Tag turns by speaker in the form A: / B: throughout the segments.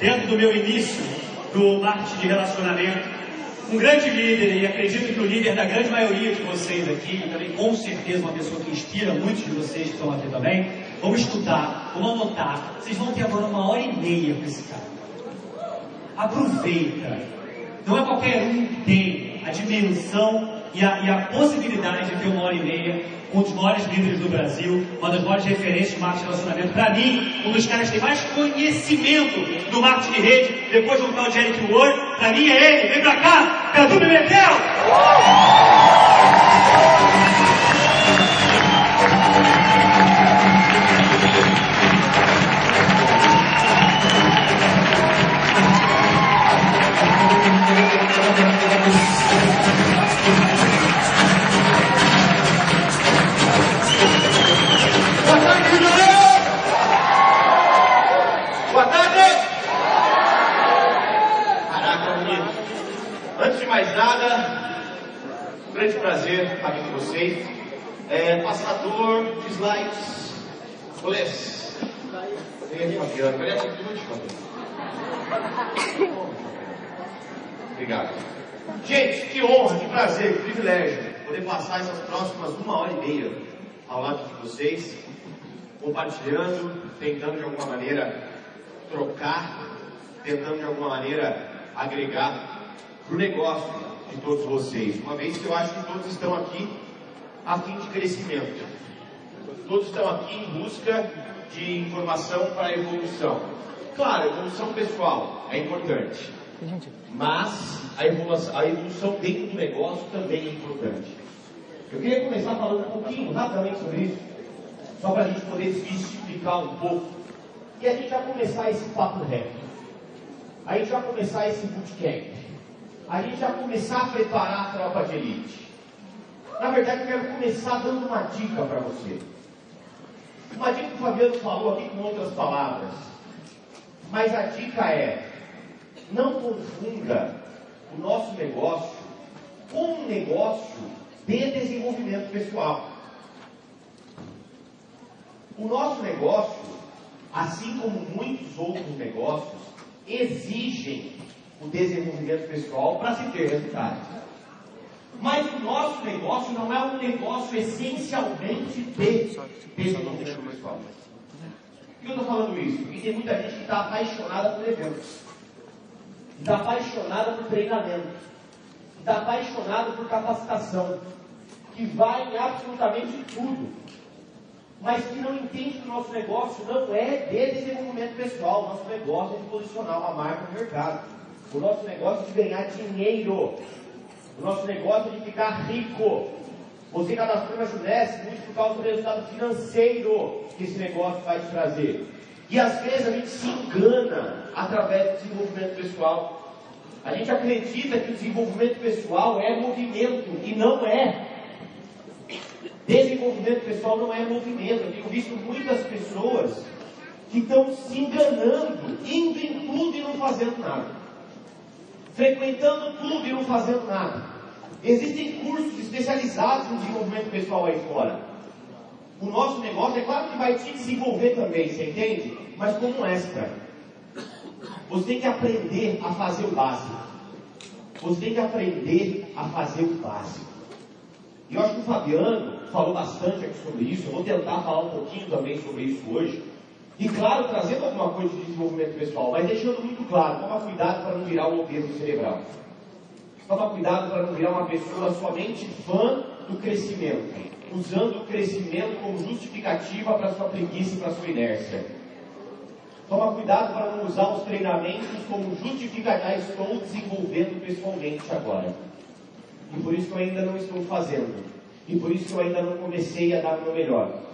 A: dentro do meu início do marketing de relacionamento, um grande líder, e acredito que o líder da grande maioria de vocês aqui, e também com certeza uma pessoa que inspira muitos de vocês que estão aqui também, vão estudar, vão anotar. Vocês vão ter agora uma hora e meia com esse cara. Aproveita. Não é qualquer um que tem a dimensão e a, e a possibilidade de ter uma hora e meia um dos maiores líderes do Brasil, uma das maiores referências de marketing de relacionamento. Para mim, um dos caras que tem mais conhecimento do marketing de rede, depois do tal de Eric Ward, para mim é ele. Vem pra cá, Cadu Pimentel!
B: Grande prazer aqui com vocês. É, passador de slides. Olés. Vem aqui? Obrigado. Gente, que honra, que prazer, que privilégio poder passar essas próximas uma hora e meia ao lado de vocês, compartilhando, tentando de alguma maneira trocar, tentando de alguma maneira agregar para o negócio de todos vocês, uma vez que eu acho que todos estão aqui a fim de crescimento. Todos estão aqui em busca de informação para a evolução. Claro, a evolução pessoal é importante, mas a evolução, a evolução dentro do negócio também é importante. Eu queria começar falando um pouquinho, rapidamente sobre isso, só para a gente poder desmistificar um pouco. E a gente vai começar esse papo reto. A gente vai começar esse bootcamp a gente já começar a preparar a tropa de elite. Na verdade, eu quero começar dando uma dica para você. Uma dica que o Fabiano falou aqui com outras palavras. Mas a dica é: não confunda o nosso negócio com um negócio de desenvolvimento pessoal. O nosso negócio, assim como muitos outros negócios, exigem o desenvolvimento pessoal para se ter resultados. Mas o nosso negócio não é um negócio essencialmente de desenvolvimento pessoal. Por que eu estou falando isso? Porque tem muita gente que está apaixonada por eventos, está apaixonada por treinamento, está apaixonada por capacitação, que vai em absolutamente tudo, mas que não entende que o nosso negócio não é de desenvolvimento pessoal, nosso negócio é de posicionar uma marca no mercado. O nosso negócio de ganhar dinheiro. O nosso negócio de ficar rico. Você cadastrou na Junesc muito por causa do resultado financeiro que esse negócio vai te trazer. E às vezes a gente se engana através do desenvolvimento pessoal. A gente acredita que o desenvolvimento pessoal é movimento e não é. Desenvolvimento pessoal não é movimento. Eu tenho visto muitas pessoas que estão se enganando, indo em tudo e não fazendo nada frequentando tudo e não fazendo nada. Existem cursos especializados no desenvolvimento pessoal aí fora. O nosso negócio é claro que vai te desenvolver também, você entende? Mas como extra. Você tem que aprender a fazer o básico. Você tem que aprender a fazer o básico. E eu acho que o Fabiano falou bastante aqui sobre isso. Eu vou tentar falar um pouquinho também sobre isso hoje. E claro, trazendo alguma coisa de desenvolvimento pessoal, mas deixando muito claro, toma cuidado para não virar um obeso cerebral. Toma cuidado para não virar uma pessoa somente fã do crescimento, usando o crescimento como justificativa para sua preguiça e para sua inércia. Toma cuidado para não usar os treinamentos como justificativa, estou desenvolvendo pessoalmente agora. E por isso eu ainda não estou fazendo. E por isso eu ainda não comecei a dar o meu melhor.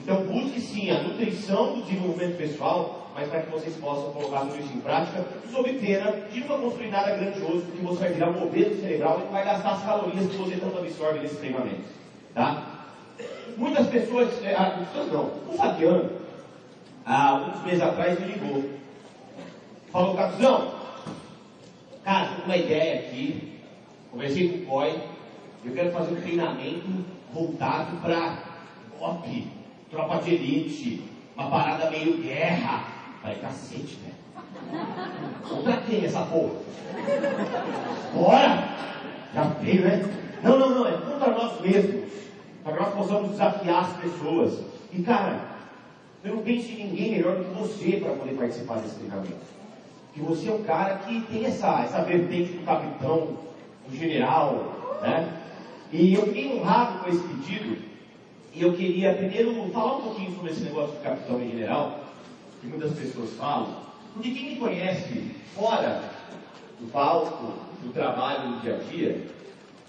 B: Então busque sim a nutrição do desenvolvimento pessoal, mas para que vocês possam colocar tudo isso em prática, pena de nunca construir nada grandioso, porque você vai virar um obeso cerebral e vai gastar as calorias que você tanto absorve nesses treinamentos. Tá? Muitas pessoas, é, ah, pessoas não, o Fabiano, há uns meses atrás me ligou. Falou, Capuzão, cara, estou com uma ideia aqui, conversei com o COI, eu quero fazer um treinamento voltado para OP, tropa de elite, uma parada meio guerra. Falei, cacete, velho. Contra quem essa porra? Bora! Já veio, né? Não, não, não, é contra nós mesmos. Para que nós possamos desafiar as pessoas. E cara, eu não penso em ninguém melhor do que você para poder participar desse treinamento. Que você é um cara que tem essa, essa vertente do capitão, do general, né? E eu fiquei honrado com esse pedido. E eu queria primeiro falar um pouquinho sobre esse negócio de capitão e general, que muitas pessoas falam. Porque quem me conhece fora do palco, do trabalho, do dia a dia,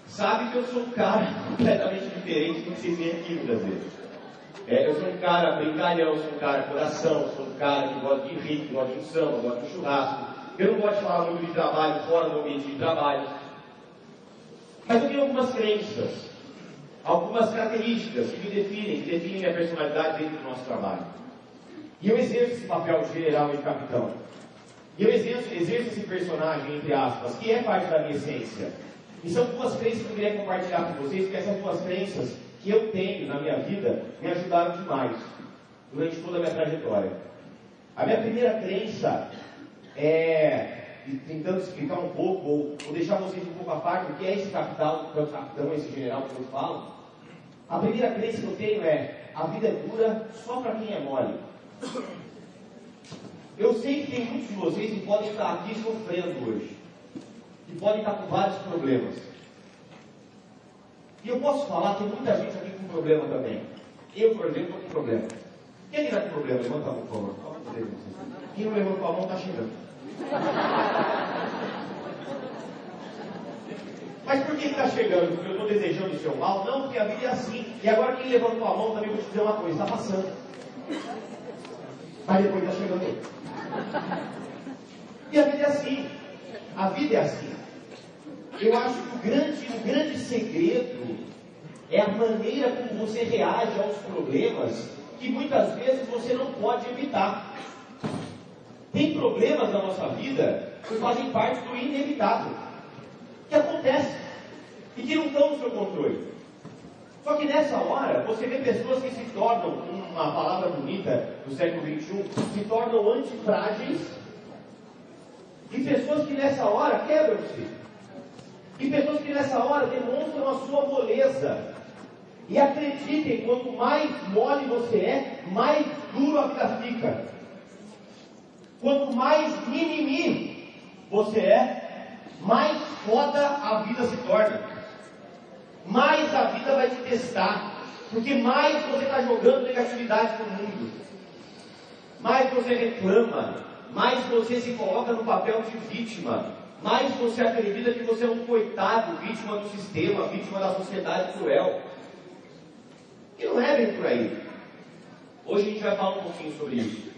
B: sabe que eu sou um cara completamente diferente do que vocês veem aqui muitas vezes. É, eu sou um cara brincalhão, sou um cara coração, sou um cara que gosta de rir, que gosta de samba, gosta de churrasco. Eu não gosto de falar muito de trabalho fora do ambiente de trabalho. Mas eu tenho algumas crenças, algumas características que me definem, que definem minha personalidade dentro do nosso trabalho. E eu exerço esse papel de general e de capitão. E eu exerço, exerço esse personagem, entre aspas, que é parte da minha essência. E são duas crenças que eu queria compartilhar com vocês, porque essas duas crenças que eu tenho na minha vida me ajudaram demais durante toda a minha trajetória. A minha primeira crença é, tentando explicar um pouco, ou, ou deixar vocês um pouco a parte, o que é esse capitão, é o capitão, esse general que eu falo. A primeira crença que eu tenho é, a vida é dura só para quem é mole. Eu sei que tem muitos de vocês que podem estar aqui sofrendo hoje. Que podem estar com vários problemas. E eu posso falar, tem muita gente aqui com problema também. Eu, por exemplo, estou com problema. Quem está com problema? Levanta a mão, por favor. Quem não levantou a mão está chegando. Mas por que está chegando? Porque eu estou desejando o seu mal? Não, porque a vida é assim. E agora quem levantou a mão também vou te dizer uma coisa, está passando. Mas depois está chegando. E a vida é assim. A vida é assim. Eu acho que o grande, o grande segredo é a maneira como você reage aos problemas que muitas vezes você não pode evitar. Tem problemas na nossa vida que fazem parte do inevitável, que acontece e que não estão no seu controle. Só que nessa hora, você vê pessoas que se tornam, uma palavra bonita do século XXI, se tornam antifrágeis, e pessoas que nessa hora quebram-se. E pessoas que nessa hora demonstram a sua moleza. E acreditem, quanto mais mole você é, mais duro a vida fica. Quanto mais mimimi você é, mais foda a vida se torna. Mais a vida vai te testar. Porque mais você está jogando negatividade no mundo. Mais você reclama. Mais você se coloca no papel de vítima. Mais você acredita que você é um coitado, vítima do sistema, vítima da sociedade cruel. E não é bem por aí. Hoje a gente vai falar um pouquinho sobre isso.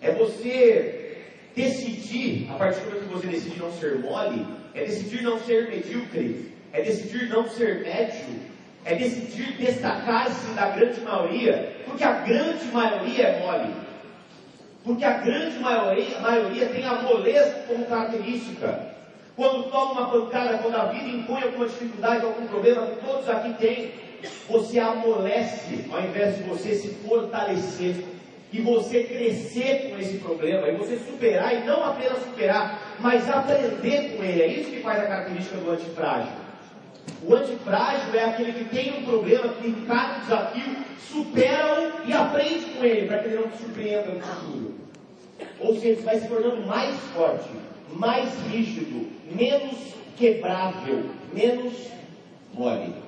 B: É você decidir, a partir do momento que você decidir não ser mole, é decidir não ser medíocre, é decidir não ser médio, é decidir destacar-se da grande maioria, porque a grande maioria é mole. Porque a grande maioria, maioria tem a moleza como característica. Quando toma uma pancada, quando a vida impõe alguma dificuldade, algum problema, que todos aqui têm, você amolece ao invés de você se fortalecer e você crescer com esse problema, e você superar, e não apenas superar, mas aprender com ele. É isso que faz a característica do antifrágil. O antifrágil é aquele que tem um problema, que encara um desafio, supera-o e aprende com ele, para que ele não te surpreenda no futuro. Ou seja, vai se tornando mais forte, mais rígido, menos quebrável, menos mole.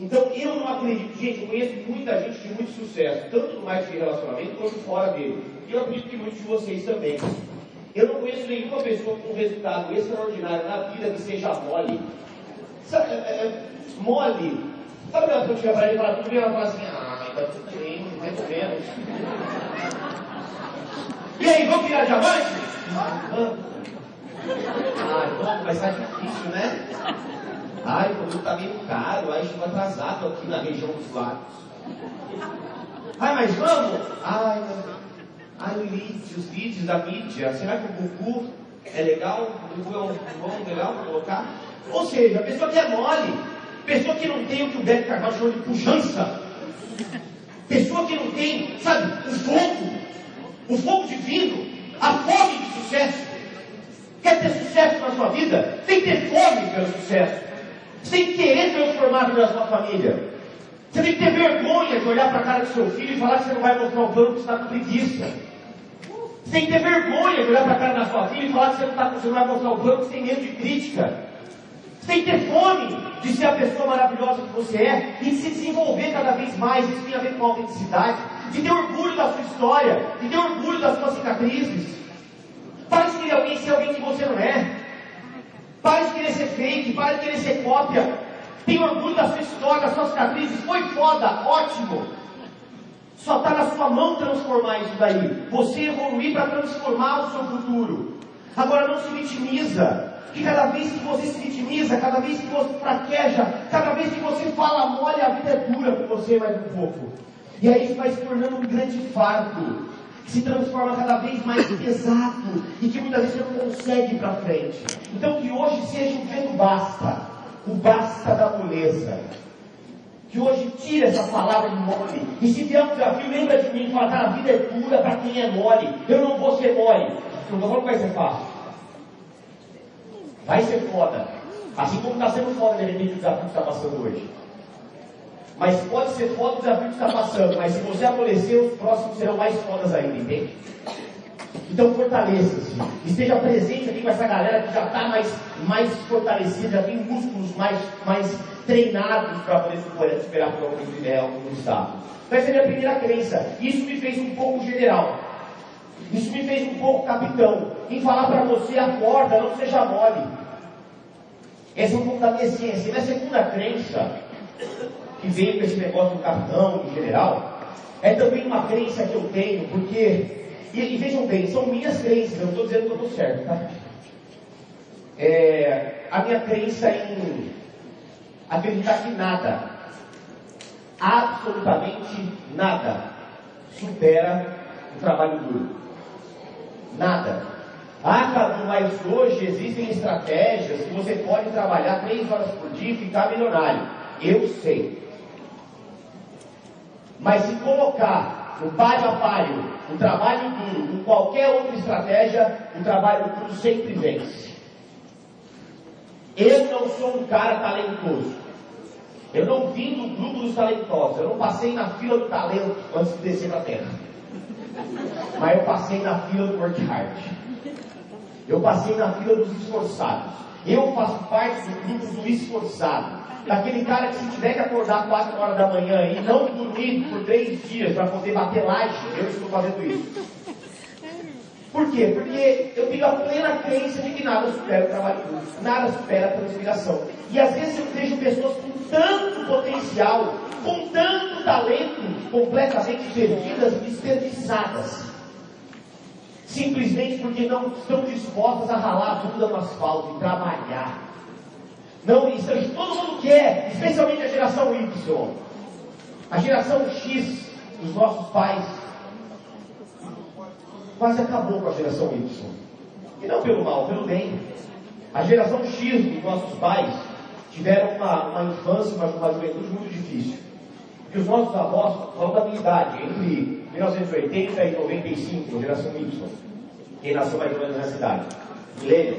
B: Então eu não acredito, gente, eu conheço muita gente de muito sucesso, tanto no marketing de relacionamento quanto fora dele. E eu acredito que muitos de vocês também. Eu não conheço nenhuma pessoa com um resultado extraordinário na vida que seja mole. Sabe, é, é, mole. Sabe aquela pessoa que chega para ele e fala tudo bem? Ela fala assim, ah, tá tudo bem, mais ou menos. E aí, vamos virar diamante? Ah, vamos. Ah, vai estar difícil, né? Ai, o produto está meio caro, ai, estou atrasado aqui na região dos lagos. Ai, mas vamos? Ai, ai leads, os leads da mídia, será que o Gugu é legal? O Gugu é um bom, legal para colocar? Ou seja, a pessoa que é mole, pessoa que não tem o que o Beto Carvalho chama de pujança, pessoa que não tem, sabe, o fogo, o fogo divino, a fome de sucesso, sucesso na sua vida, tem que ter fome pelo sucesso. Você tem que querer transformar a vida da sua família. Você tem que ter vergonha de olhar para a cara do seu filho e falar que você não vai mostrar o banco que está com preguiça. Você tem que ter vergonha de olhar para a cara da sua filha e falar que você não, tá, você não vai mostrar o banco que tem medo de crítica. Você tem que ter fome de ser a pessoa maravilhosa que você é e de se desenvolver cada vez mais. Isso tem a ver com autenticidade. De ter orgulho da sua história, de ter orgulho das suas cicatrizes. Para de querer alguém ser alguém que você não é. Para de querer ser fake, para de querer ser cópia. Tem orgulho da sua história, das suas cicatrizes. Foi foda, ótimo. Só está na sua mão transformar isso daí. Você evoluir para transformar o seu futuro. Agora não se vitimiza. Que cada vez que você se vitimiza, cada vez que você fraqueja, cada vez que você fala mole, a vida é dura com você mais um pouco. E aí isso vai se tornando um grande fardo, se transforma cada vez mais pesado e que muitas vezes não consegue ir para frente. Então que hoje seja o vento basta o basta da moleza. Que hoje tira essa palavra de mole. E se vier um desafio, lembra de mim fala, cara, a vida é dura para quem é mole. Eu não vou ser mole. Não estou falando que vai ser fácil. Vai ser foda. Assim como está sendo foda de repente o desafio que está passando hoje. Mas pode ser foda o desafio que está passando, mas se você amolecer, os próximos serão mais fodas ainda, entende? Então fortaleça-se. Esteja presente aqui com essa galera que já está mais, mais fortalecida, já tem músculos mais, mais treinados para poder superar por algum ideal como está. Vai ser a minha primeira crença. Isso me fez um pouco general. Isso me fez um pouco capitão. Em falar para você, acorda, não seja mole. Essa é um pouco da minha ciência. Minha segunda crença, que veio com esse negócio do capitão, do general, é também uma crença que eu tenho, porque e, e vejam bem, são minhas crenças, eu estou dizendo que eu estou certo, tá? É, a minha crença em acreditar que nada, absolutamente nada, supera o trabalho duro. Nada. Ah, Cadu, mas hoje existem estratégias que você pode trabalhar três horas por dia e ficar milionário. Eu sei. Mas se colocar no palho a palho, o trabalho duro, com qualquer outra estratégia, o trabalho duro sempre vence. Eu não sou um cara talentoso. Eu não vim do grupo dos talentosos. Eu não passei na fila do talento antes de descer na terra. Mas eu passei na fila do work hard. Eu passei na fila dos esforçados. Eu faço parte do grupo do esforçado daquele cara que se tiver que acordar 4 horas da manhã e não dormir por três dias para poder bater laje, eu estou fazendo isso. Por quê? Porque eu tenho a plena crença de que nada supera o trabalho duro, nada supera a transpiração. E às vezes eu vejo pessoas com tanto potencial, com tanto talento, completamente perdidas desperdiçadas. Simplesmente porque não estão dispostas a ralar a bunda no asfalto e trabalhar não, isso todo mundo quer, especialmente a geração Y. A geração X dos nossos pais quase acabou com a geração Y. E não pelo mal, pelo bem. A geração X dos nossos pais tiveram uma, uma infância, uma, uma juventude muito difícil. E os nossos avós, falando da minha idade, entre 1980 e 95, geração Y, quem nasceu mais ou menos nessa cidade, milênios,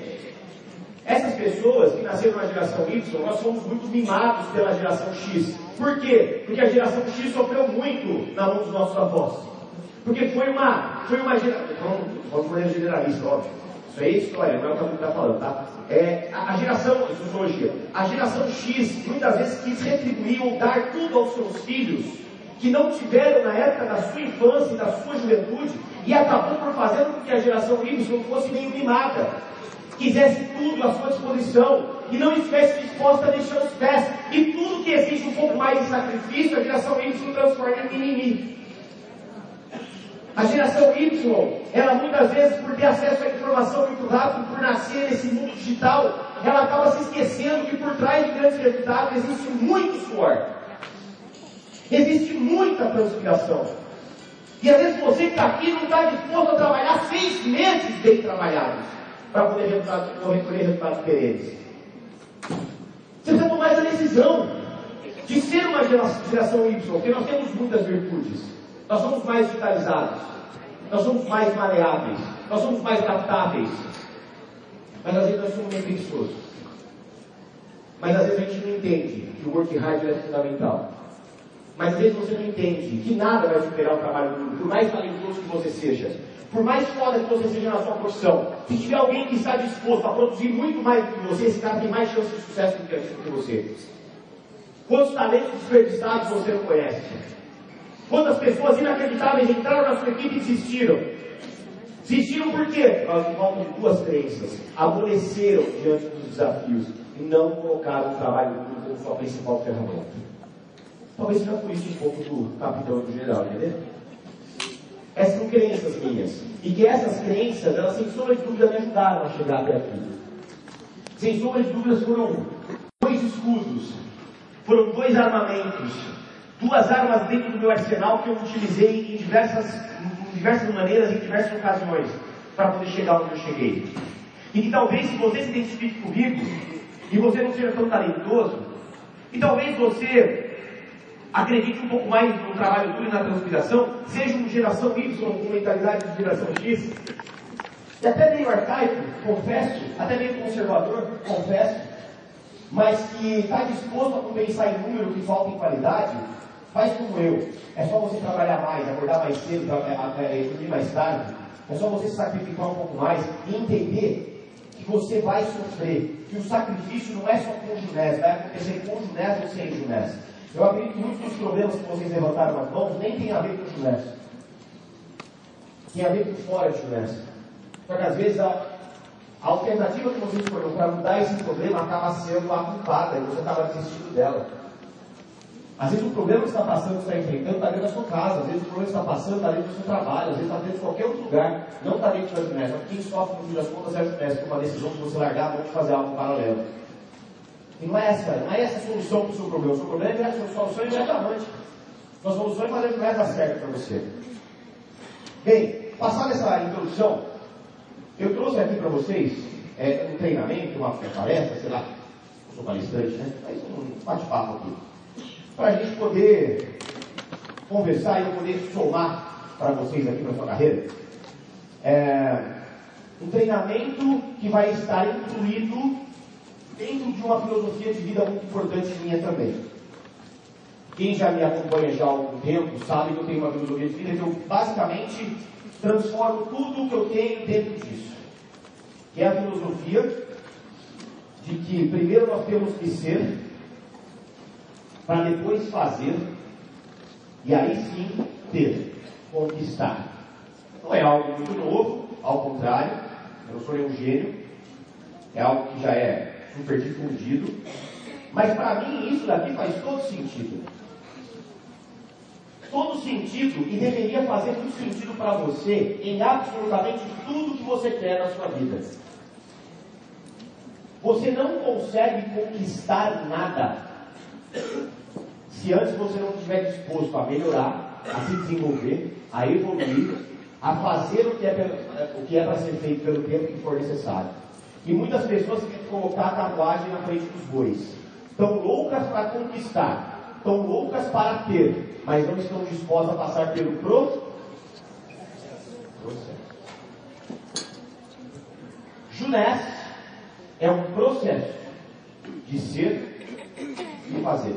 B: essas pessoas que nasceram na geração Y, nós somos muito mimados pela geração X. Por quê? Porque a geração X sofreu muito na mão dos nossos avós. Porque foi uma, foi uma geração. Vamos por generalista, óbvio. Isso aí é história, não é o que a gente está falando, tá? É, a, a geração, sociologia, a geração X muitas vezes quis retribuir ou dar tudo aos seus filhos que não tiveram na época da sua infância e da sua juventude e acabou por fazer com que a geração Y fosse meio mimada quisesse tudo à sua disposição e não estivesse disposta a deixar os pés. E tudo que existe um pouco mais de sacrifício, a geração Y transforma em mimimi. A geração Y, ela muitas vezes, por ter acesso à informação muito rápido, por nascer nesse mundo digital, ela acaba se esquecendo que por trás de grandes resultados existe muito suor. Existe muita transpiração. E às vezes você que está aqui não está disposto a trabalhar seis meses bem trabalhados para poder resultado, recolher resultados diferentes. Você precisa tomar essa decisão de ser uma geração Y, porque nós temos muitas virtudes. Nós somos mais vitalizados, nós somos mais maleáveis, nós somos mais adaptáveis. Mas às vezes nós somos meio preguiçosos. Mas às vezes a gente não entende que o work hard é fundamental. Mas às vezes você não entende que nada vai superar o trabalho duro, por mais talentoso que você seja. Por mais foda que você seja na sua profissão, se tiver alguém que está disposto a produzir muito mais do que você, esse cara tem mais chance de sucesso do que você. Quantos talentos desperdiçados você não conhece? Quantas pessoas inacreditáveis entraram na sua equipe e desistiram? Desistiram por quê? Por causa de duas crenças. Amoleceram diante dos desafios e não colocaram o trabalho como sua principal ferramenta. Talvez seja por isso um pouco do capitão do general, entendeu? Essas são crenças minhas. E que essas crenças, elas sem sombra de dúvida me ajudaram a chegar até aqui. Sem sombra de dúvidas foram dois escudos, foram dois armamentos, duas armas dentro do meu arsenal que eu utilizei em diversas, em diversas maneiras, em diversas ocasiões, para poder chegar onde eu cheguei. E que talvez se você se identifique comigo, e você não seja tão talentoso, e talvez você acredite um pouco mais no trabalho duro e na transpiração, seja uma geração Y com mentalidade de geração X, e até meio arcaico, confesso, até meio conservador, confesso, mas que está disposto a compensar em número que falta em qualidade, faz como eu. É só você trabalhar mais, acordar mais cedo, dormir mais tarde. É só você sacrificar um pouco mais e entender que você vai sofrer. Que o sacrifício não é só com o Junés, vai acontecer com o ou sem Junés. Eu acredito que muitos dos problemas que vocês levantaram as mãos nem tem a ver com o Junés. Tem a ver com fora de Junés. Porque às vezes a, a alternativa que você escolheu para mudar esse problema acaba sendo a culpada e você acaba desistindo dela. Às vezes o problema que está passando, que está enfrentando, está dentro da sua casa. Às vezes o problema que está passando está dentro do seu trabalho. Às vezes está dentro de qualquer outro lugar. Não está dentro da Junés. Quem sofre no fim das contas é a Junés, por uma decisão que você largar a mão de fazer algo paralelo. E não é essa, não é essa a solução para o seu problema. O seu problema é a solução imediatamente. Sua solução é fazer Junés dar certo para você. Bem, passada essa introdução, eu trouxe aqui para vocês é, um treinamento, uma palestra, sei lá, eu sou palestrante, né? Mas um bate-papo aqui. Para a gente poder conversar e eu poder somar para vocês aqui na sua carreira. É, um treinamento que vai estar incluído dentro de uma filosofia de vida muito importante minha também. Quem já me acompanha já há algum tempo sabe que eu tenho uma filosofia de vida que eu basicamente transformo tudo o que eu tenho dentro disso que é a filosofia de que primeiro nós temos que ser, para depois fazer, e aí sim ter, conquistar. Não é algo muito novo, ao contrário, eu não sou nenhum gênio, é algo que já é super difundido, mas para mim isso daqui faz todo sentido. Todo sentido e deveria fazer muito sentido para você em absolutamente tudo que você quer na sua vida. Você não consegue conquistar nada se antes você não estiver disposto a melhorar, a se desenvolver, a evoluir, a fazer o que é, o que é para ser feito pelo tempo que for necessário. E muitas pessoas colocar a carruagem na frente dos bois. Estão loucas para conquistar, estão loucas para ter, mas não estão dispostas a passar pelo processo. Junés é um processo de ser e fazer.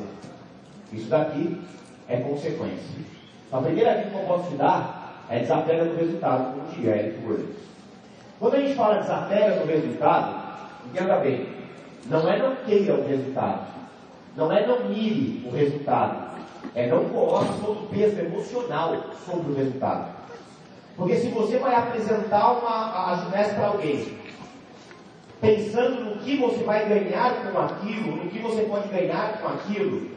B: Isso daqui é consequência. A primeira dica que eu posso te dar é desapega do resultado, como diria Eric. Quando a gente fala desapega do resultado, entenda bem, não é não queira o resultado, não é não mire o resultado, é não coloque todo o peso emocional sobre o resultado. Porque se você vai apresentar uma ajuda para alguém pensando no que você vai ganhar com aquilo, no que você pode ganhar com aquilo.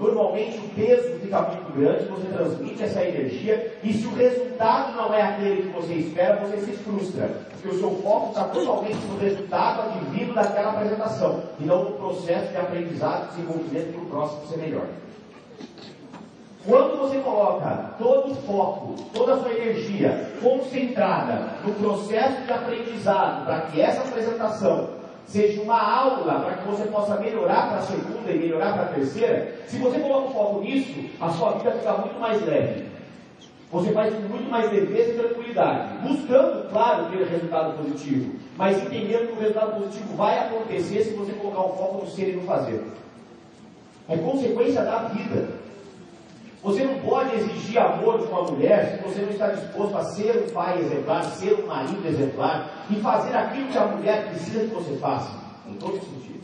B: Normalmente o peso fica muito grande, você transmite essa energia, e se o resultado não é aquele que você espera, você se frustra. Porque o seu foco está totalmente no resultado advindo daquela apresentação, e não no processo de aprendizado e desenvolvimento para o próximo ser melhor. Quando você coloca todo o foco, toda a sua energia concentrada no processo de aprendizado, para que essa apresentação seja uma aula para que você possa melhorar para a segunda e melhorar para a terceira, se você coloca o foco nisso, a sua vida fica muito mais leve. Você faz com muito mais leveza e tranquilidade, buscando, claro, ter resultado positivo, mas entendendo que o resultado positivo vai acontecer se você colocar o foco no ser e no fazer. É consequência da vida. Você não pode exigir amor de uma mulher se você não está disposto a ser um pai exemplar, ser um marido exemplar e fazer aquilo que a mulher precisa que você faça, em todos os sentidos.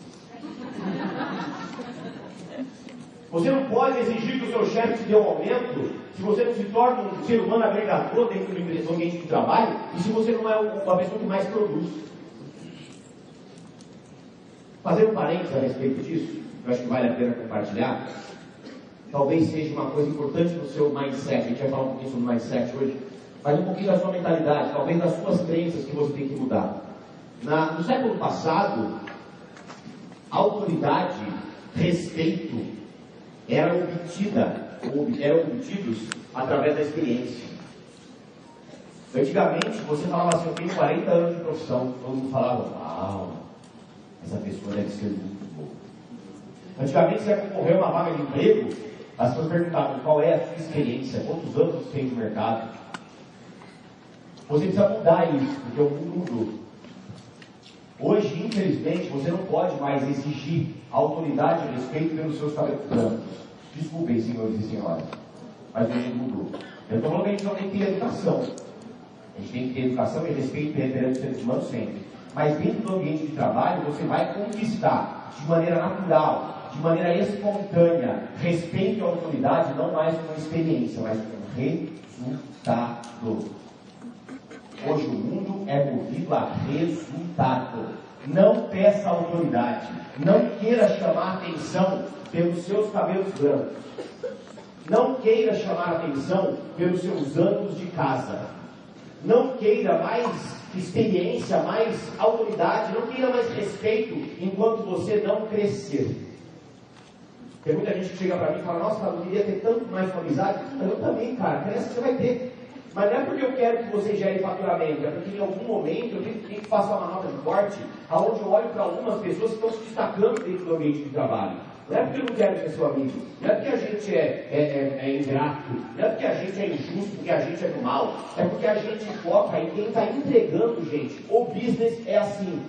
B: Você não pode exigir que o seu chefe te dê um aumento se você não se torna um ser humano agregador dentro do ambiente de trabalho e se você não é uma pessoa que mais produz. Fazer um parênteses a respeito disso, eu acho que vale a pena compartilhar, talvez seja uma coisa importante no seu mindset, a gente vai falar um pouquinho sobre mindset hoje, mas um pouquinho da sua mentalidade, talvez das suas crenças que você tem que mudar. Na, no século passado, autoridade, respeito, era obtida, eram obtidos através da experiência. Antigamente, você falava assim, eu tenho 40 anos de profissão, todo mundo falava, uau, essa pessoa deve ser muito boa. Antigamente, você ia concorrer a uma vaga de emprego, as pessoas perguntavam qual é a sua experiência, quantos anos você tem no mercado. Você precisa mudar isso, porque o mundo mudou. Hoje, infelizmente, você não pode mais exigir autoridade e respeito pelos seus cabelos brancos. Desculpem, senhores e senhoras, mas o mundo mudou. Eu estou falando que a gente não tem que ter educação. A gente tem que ter educação e respeito perante os seres humanos sempre. Mas dentro do ambiente de trabalho, você vai conquistar de maneira natural, de maneira espontânea, respeito à autoridade, não mais com experiência, mas com resultado. Hoje o mundo é movido a resultado. Não peça autoridade. Não queira chamar atenção pelos seus cabelos brancos. Não queira chamar atenção pelos seus anos de casa. Não queira mais experiência, mais autoridade. Não queira mais respeito enquanto você não crescer. Tem muita gente que chega para mim e fala: Nossa, eu queria ter tanto mais uma amizade. Eu também, cara. Cresce, você vai ter. Mas não é porque eu quero que você gere faturamento, é porque em algum momento eu tenho, que fazer uma nota de corte, aonde eu olho para algumas pessoas que estão se destacando dentro do ambiente de trabalho. Não é porque eu não quero ser seu amigo, não é porque a gente é, é, é, é ingrato, não é porque a gente é injusto, porque a gente é do mal, é porque a gente foca em quem está entregando, gente. O business é assim.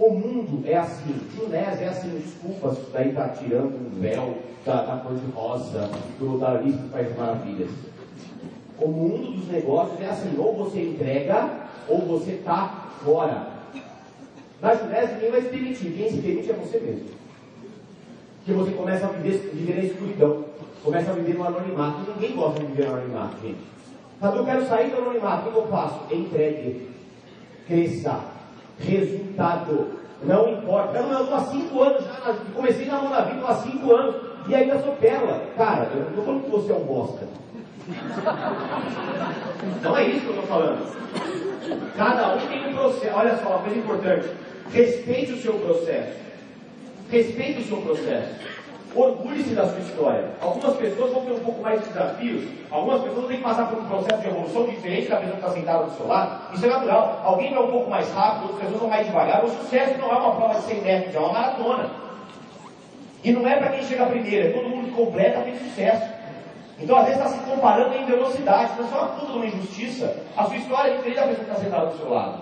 B: O mundo é assim. Junés é assim. Desculpa, daí está tirando um véu da, da cor de rosa, do, da lista do País das Maravilhas. O mundo dos negócios é assim, ou você entrega, ou você está fora. Na Junés ninguém vai se permitir, quem se permite é você mesmo. Porque você começa a viver, viver na escuridão, começa a viver no anonimato. Ninguém gosta de viver no anonimato, gente. Mas eu quero sair do anonimato, o que eu faço? Entregue, cresça, resultado. Não importa. Eu estou há cinco anos já, comecei na mão da vida há cinco anos, e ainda sou pérola. Cara, eu não estou falando que você é um bosta. Não é isso que eu estou falando. Cada um tem um processo. Olha só, uma coisa importante. Respeite o seu processo. Respeite o seu processo. Orgulhe-se da sua história. Algumas pessoas vão ter um pouco mais de desafios. Algumas pessoas têm que passar por um processo de evolução diferente da pessoa que está sentada do seu lado. Isso é natural. Alguém vai um pouco mais rápido, outras pessoas vão mais devagar. O sucesso não é uma prova de 100 metros, é uma maratona. E não é para quem chega primeiro, é todo mundo que completa tem sucesso. Então, às vezes, está se comparando em velocidade. Então, isso é uma puta de uma injustiça. A sua história é diferente da pessoa que está sentada do seu lado.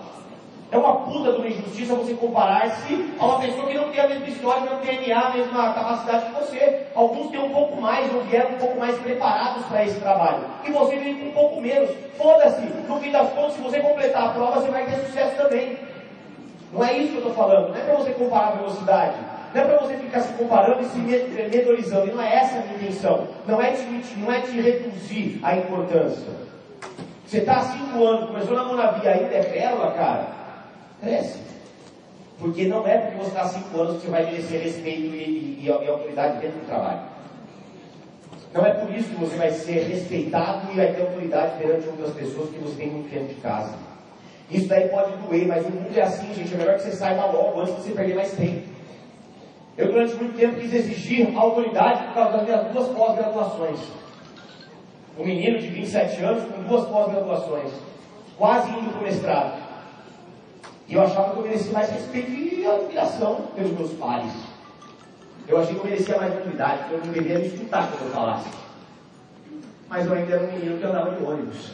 B: É uma puta de uma injustiça você comparar-se a uma pessoa que não tem a mesma história, não tem DNA, a mesma capacidade que você. Alguns têm um pouco mais, ou vieram um pouco mais preparados para esse trabalho. E você vem com um pouco menos. Foda-se. No fim das contas, se você completar a prova, você vai ter sucesso também. Não é isso que eu estou falando. Não é para você comparar a velocidade. Não é para você ficar se comparando e se medorizando. E não é essa a minha intenção. Não é te, não é te reduzir a importância. Você está há cinco anos, começou na Monavia, ainda é pérola, cara. Cresce. Porque não é porque você está cinco anos que você vai merecer respeito e, e, e, autoridade dentro do trabalho. Não é por isso que você vai ser respeitado e vai ter autoridade perante outras pessoas que você tem muito tempo de casa. Isso daí pode doer, mas o mundo é assim, gente. É melhor que você saiba logo antes de você perder mais tempo. Eu, durante muito tempo, quis exigir autoridade por causa das minhas duas pós-graduações. Um menino de 27 anos com duas pós-graduações, quase indo para o mestrado. E eu achava que eu merecia mais respeito e admiração pelos meus pares. Eu achei que eu merecia mais autoridade, que eu não deveria me escutar quando eu falasse. Mas eu ainda era um menino que andava de ônibus.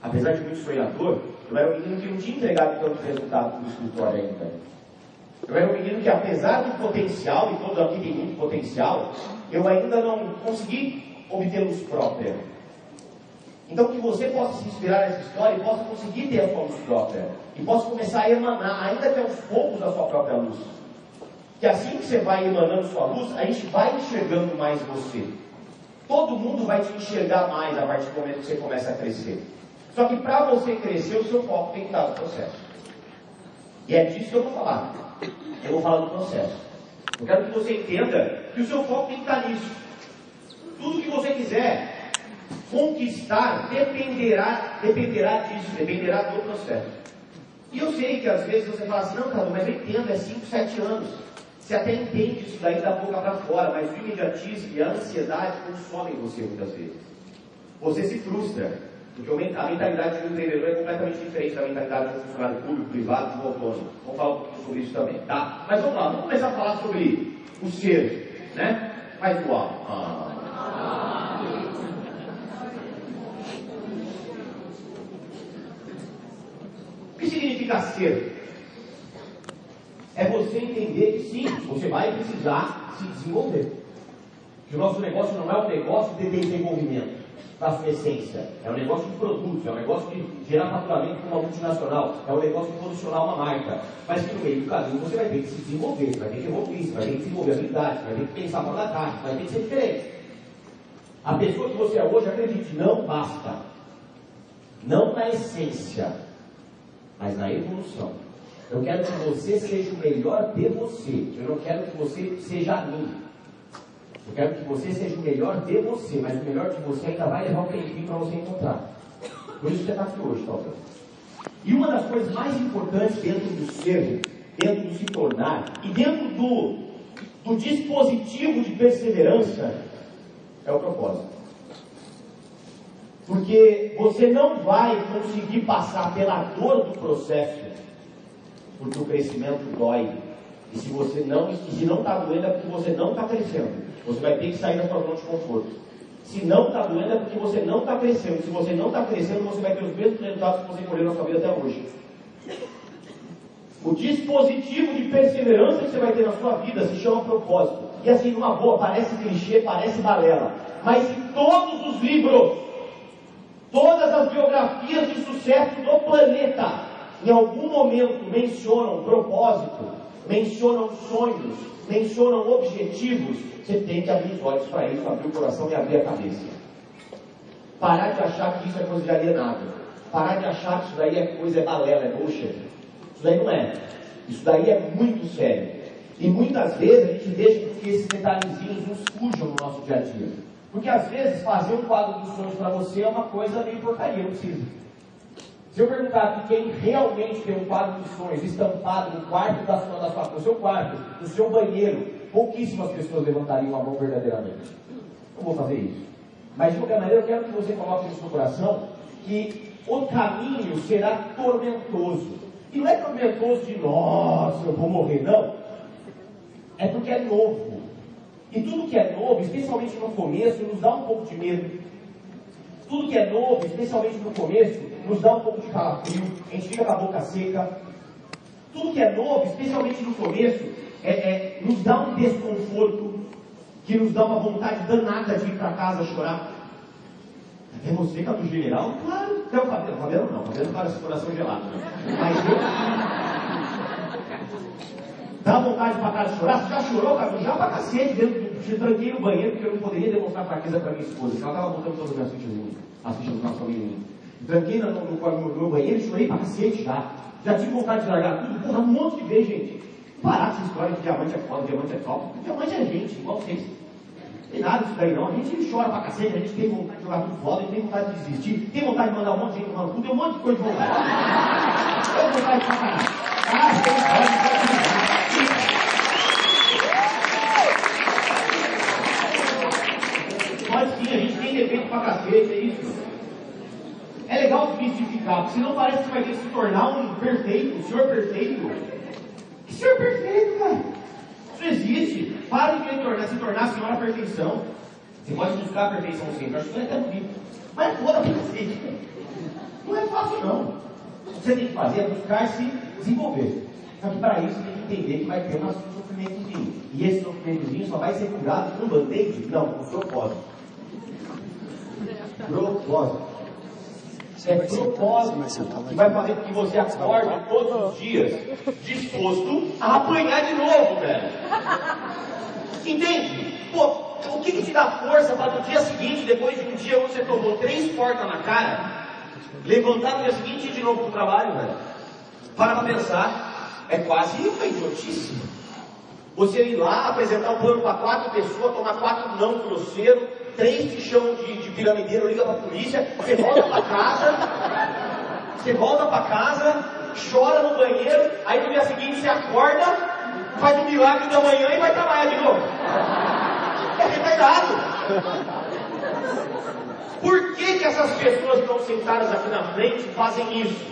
B: Apesar de muito sonhador, eu era um menino que não tinha entregado tanto resultado para o escritório ainda. Eu era um menino que, apesar do potencial, e todos aqui têm muito potencial, eu ainda não consegui obter luz própria. Então, que você possa se inspirar nessa história e possa conseguir ter a sua luz própria. E possa começar a emanar, ainda que aos poucos, a sua própria luz. Que assim que você vai emanando sua luz, a gente vai enxergando mais você. Todo mundo vai te enxergar mais a partir do momento que você começa a crescer. Só que para você crescer, o seu foco tem que estar no processo. E é disso que eu vou falar. Eu vou falar do processo. Eu quero que você entenda que o seu foco tem que estar nisso. Tudo que você quiser conquistar dependerá, dependerá disso, dependerá do processo. E eu sei que às vezes você fala assim, não, Cadu, mas eu entendo, é 5, 7 anos. Você até entende isso daí da boca para fora, mas o imediatismo e a ansiedade consomem você muitas vezes. Você se frustra, porque a mentalidade de um empreendedor é completamente diferente da mentalidade de um funcionário público, privado, um autônomo. Vamos falar um pouquinho sobre isso também, tá? Mas vamos lá, vamos começar a falar sobre o ser, né? Mais do alto. Ah. O que significa ser? é você entender que sim, você vai precisar se desenvolver. Que o nosso negócio não é um negócio de desenvolvimento da sua essência. É um negócio de produtos, é um negócio de gerar faturamento para uma multinacional, é um negócio de posicionar uma marca. Mas que no meio do caminho você vai ter que se desenvolver, vai ter que evoluir, vai ter que desenvolver habilidades, vai ter que pensar fora da caixa, vai ter que ser diferente. A pessoa que você é hoje, acredite, não basta. Não na essência, mas na evolução. Eu quero que você seja o melhor de você. Eu não quero que você seja a mim. Eu quero que você seja o melhor de você, mas o melhor de você ainda vai levar um tempinho para você encontrar. Por isso que você está aqui hoje, talvez. E uma das coisas mais importantes dentro do ser, dentro do se tornar, e dentro do, do dispositivo de perseverança, é o propósito. Porque você não vai conseguir passar pela dor do processo porque o crescimento dói. E se você não, se não está doendo é porque você não está crescendo. Você vai ter que sair da sua zona de conforto. Se não está doendo é porque você não está crescendo. Se você não está crescendo, você vai ter os mesmos resultados que você colheu na sua vida até hoje. O dispositivo de perseverança que você vai ter na sua vida se chama propósito. E assim, numa boa, parece clichê, parece balela. Mas em todos os livros, todas as biografias de sucesso do planeta, em algum momento mencionam propósito, mencionam sonhos, mencionam objetivos, você tem que abrir os olhos para isso, abrir o coração e abrir a cabeça. Parar de achar que isso é coisa de alienado. Parar de achar que isso daí é coisa, é balela, é bullshit. Isso daí não é. Isso daí é muito sério. E muitas vezes a gente deixa que esses detalhezinhos nos fujam no nosso dia a dia. Porque às vezes fazer um quadro dos sonhos para você é uma coisa meio porcaria, não precisa. Se eu perguntar aqui quem realmente tem um quadro de sonhos estampado no quarto da sua, da sua, no seu quarto, no seu banheiro, pouquíssimas pessoas levantariam a mão verdadeiramente. Não vou fazer isso. Mas de qualquer maneira eu quero que você coloque no seu coração que o caminho será tormentoso. E não é tormentoso de nossa, eu vou morrer, não. É porque é novo. E tudo que é novo, especialmente no começo, nos dá um pouco de medo. Tudo que é novo, especialmente no começo, nos dá um pouco de calafrio, a gente fica com a boca seca. Tudo que é novo, especialmente no começo, é, é, nos dá um desconforto, que nos dá uma vontade danada de ir para casa chorar. É você, que é do general? Claro. Até o Fabiano. Fabiano não, Fabiano para esse coração gelado. Né? Mas eu. Dá vontade para casa chorar? Você já chorou, cara? Já pra cacete dentro do. Te tranquei no banheiro porque eu não poderia demonstrar fraqueza para minha esposa. Ela estava botando todas as minhas fichas em mim. As fichas do nosso família Tranquei no, no, no, no banheiro e chorei pra cacete já. Já tive vontade de largar tudo, porra, um monte de vez, gente. Parar essa história de diamante é foda, diamante é top. Diamante é gente, igual vocês. Tem nada disso daí não. A gente chora pra cacete, a gente tem vontade de jogar tudo foda, a gente tem vontade de desistir, tem vontade de mandar um monte de gente tomar tudo, tem um monte de coisa de vontade. tem vontade pra caralho. Ah, sim, a gente tem defeito pra cacete, é isso. É mistificar, porque senão parece que vai ter que se tornar um perfeito, um senhor perfeito. Que senhor perfeito, cara? Isso não existe. Para de tornar, se tornar a perfeição. Você pode buscar a perfeição eu acho que é até bonito. Mas é foda pra cacete, cara. Não é você tem que fazer é buscar se desenvolver. Só que para isso tem que entender que vai ter um sofrimentozinho. E esse sofrimentozinho só vai ser curado com band-aid? Não, com propósito. Propósito. É propósito que vai fazer com que você acorde todos os dias disposto a apanhar de novo, velho. Entende? Pô, o que, que te dá força para no dia seguinte, depois de um dia onde você tomou três portas na cara, levantar no dia seguinte e ir de novo para o trabalho, velho? Para para pensar, é quase uma idiotice. Você ir lá, apresentar um plano para quatro pessoas, tomar quatro não grosseiro, três chamam de, de piramideiro, liga para a polícia, você volta para casa, você volta para casa, chora no banheiro, aí no dia seguinte você acorda, faz um milagre da manhã e vai trabalhar de novo. É retardado. Por que, que essas pessoas estão sentadas aqui na frente fazem isso?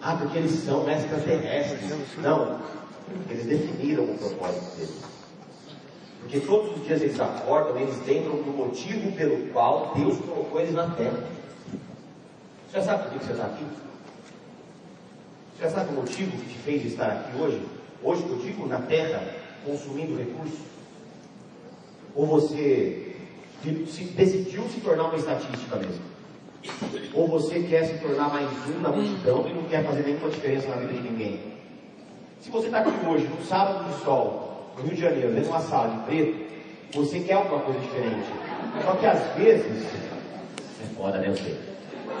B: Ah, porque eles são extraterrestres. Não. Eles definiram o propósito deles. Porque todos os dias eles acordam, eles lembram do motivo pelo qual Deus colocou eles na terra. Você já sabe por que você está aqui? Você já sabe o motivo que te fez estar aqui hoje? Hoje eu digo na terra, consumindo recursos? Ou você decidiu se tornar uma estatística mesmo? Ou você quer se tornar mais um na multidão e não quer fazer nenhuma diferença na vida de ninguém? Se você está aqui hoje, num sábado de sol, Rio de Janeiro, dentro de uma sala de preto, você quer alguma coisa diferente. Só que às vezes, é foda, né? Sei.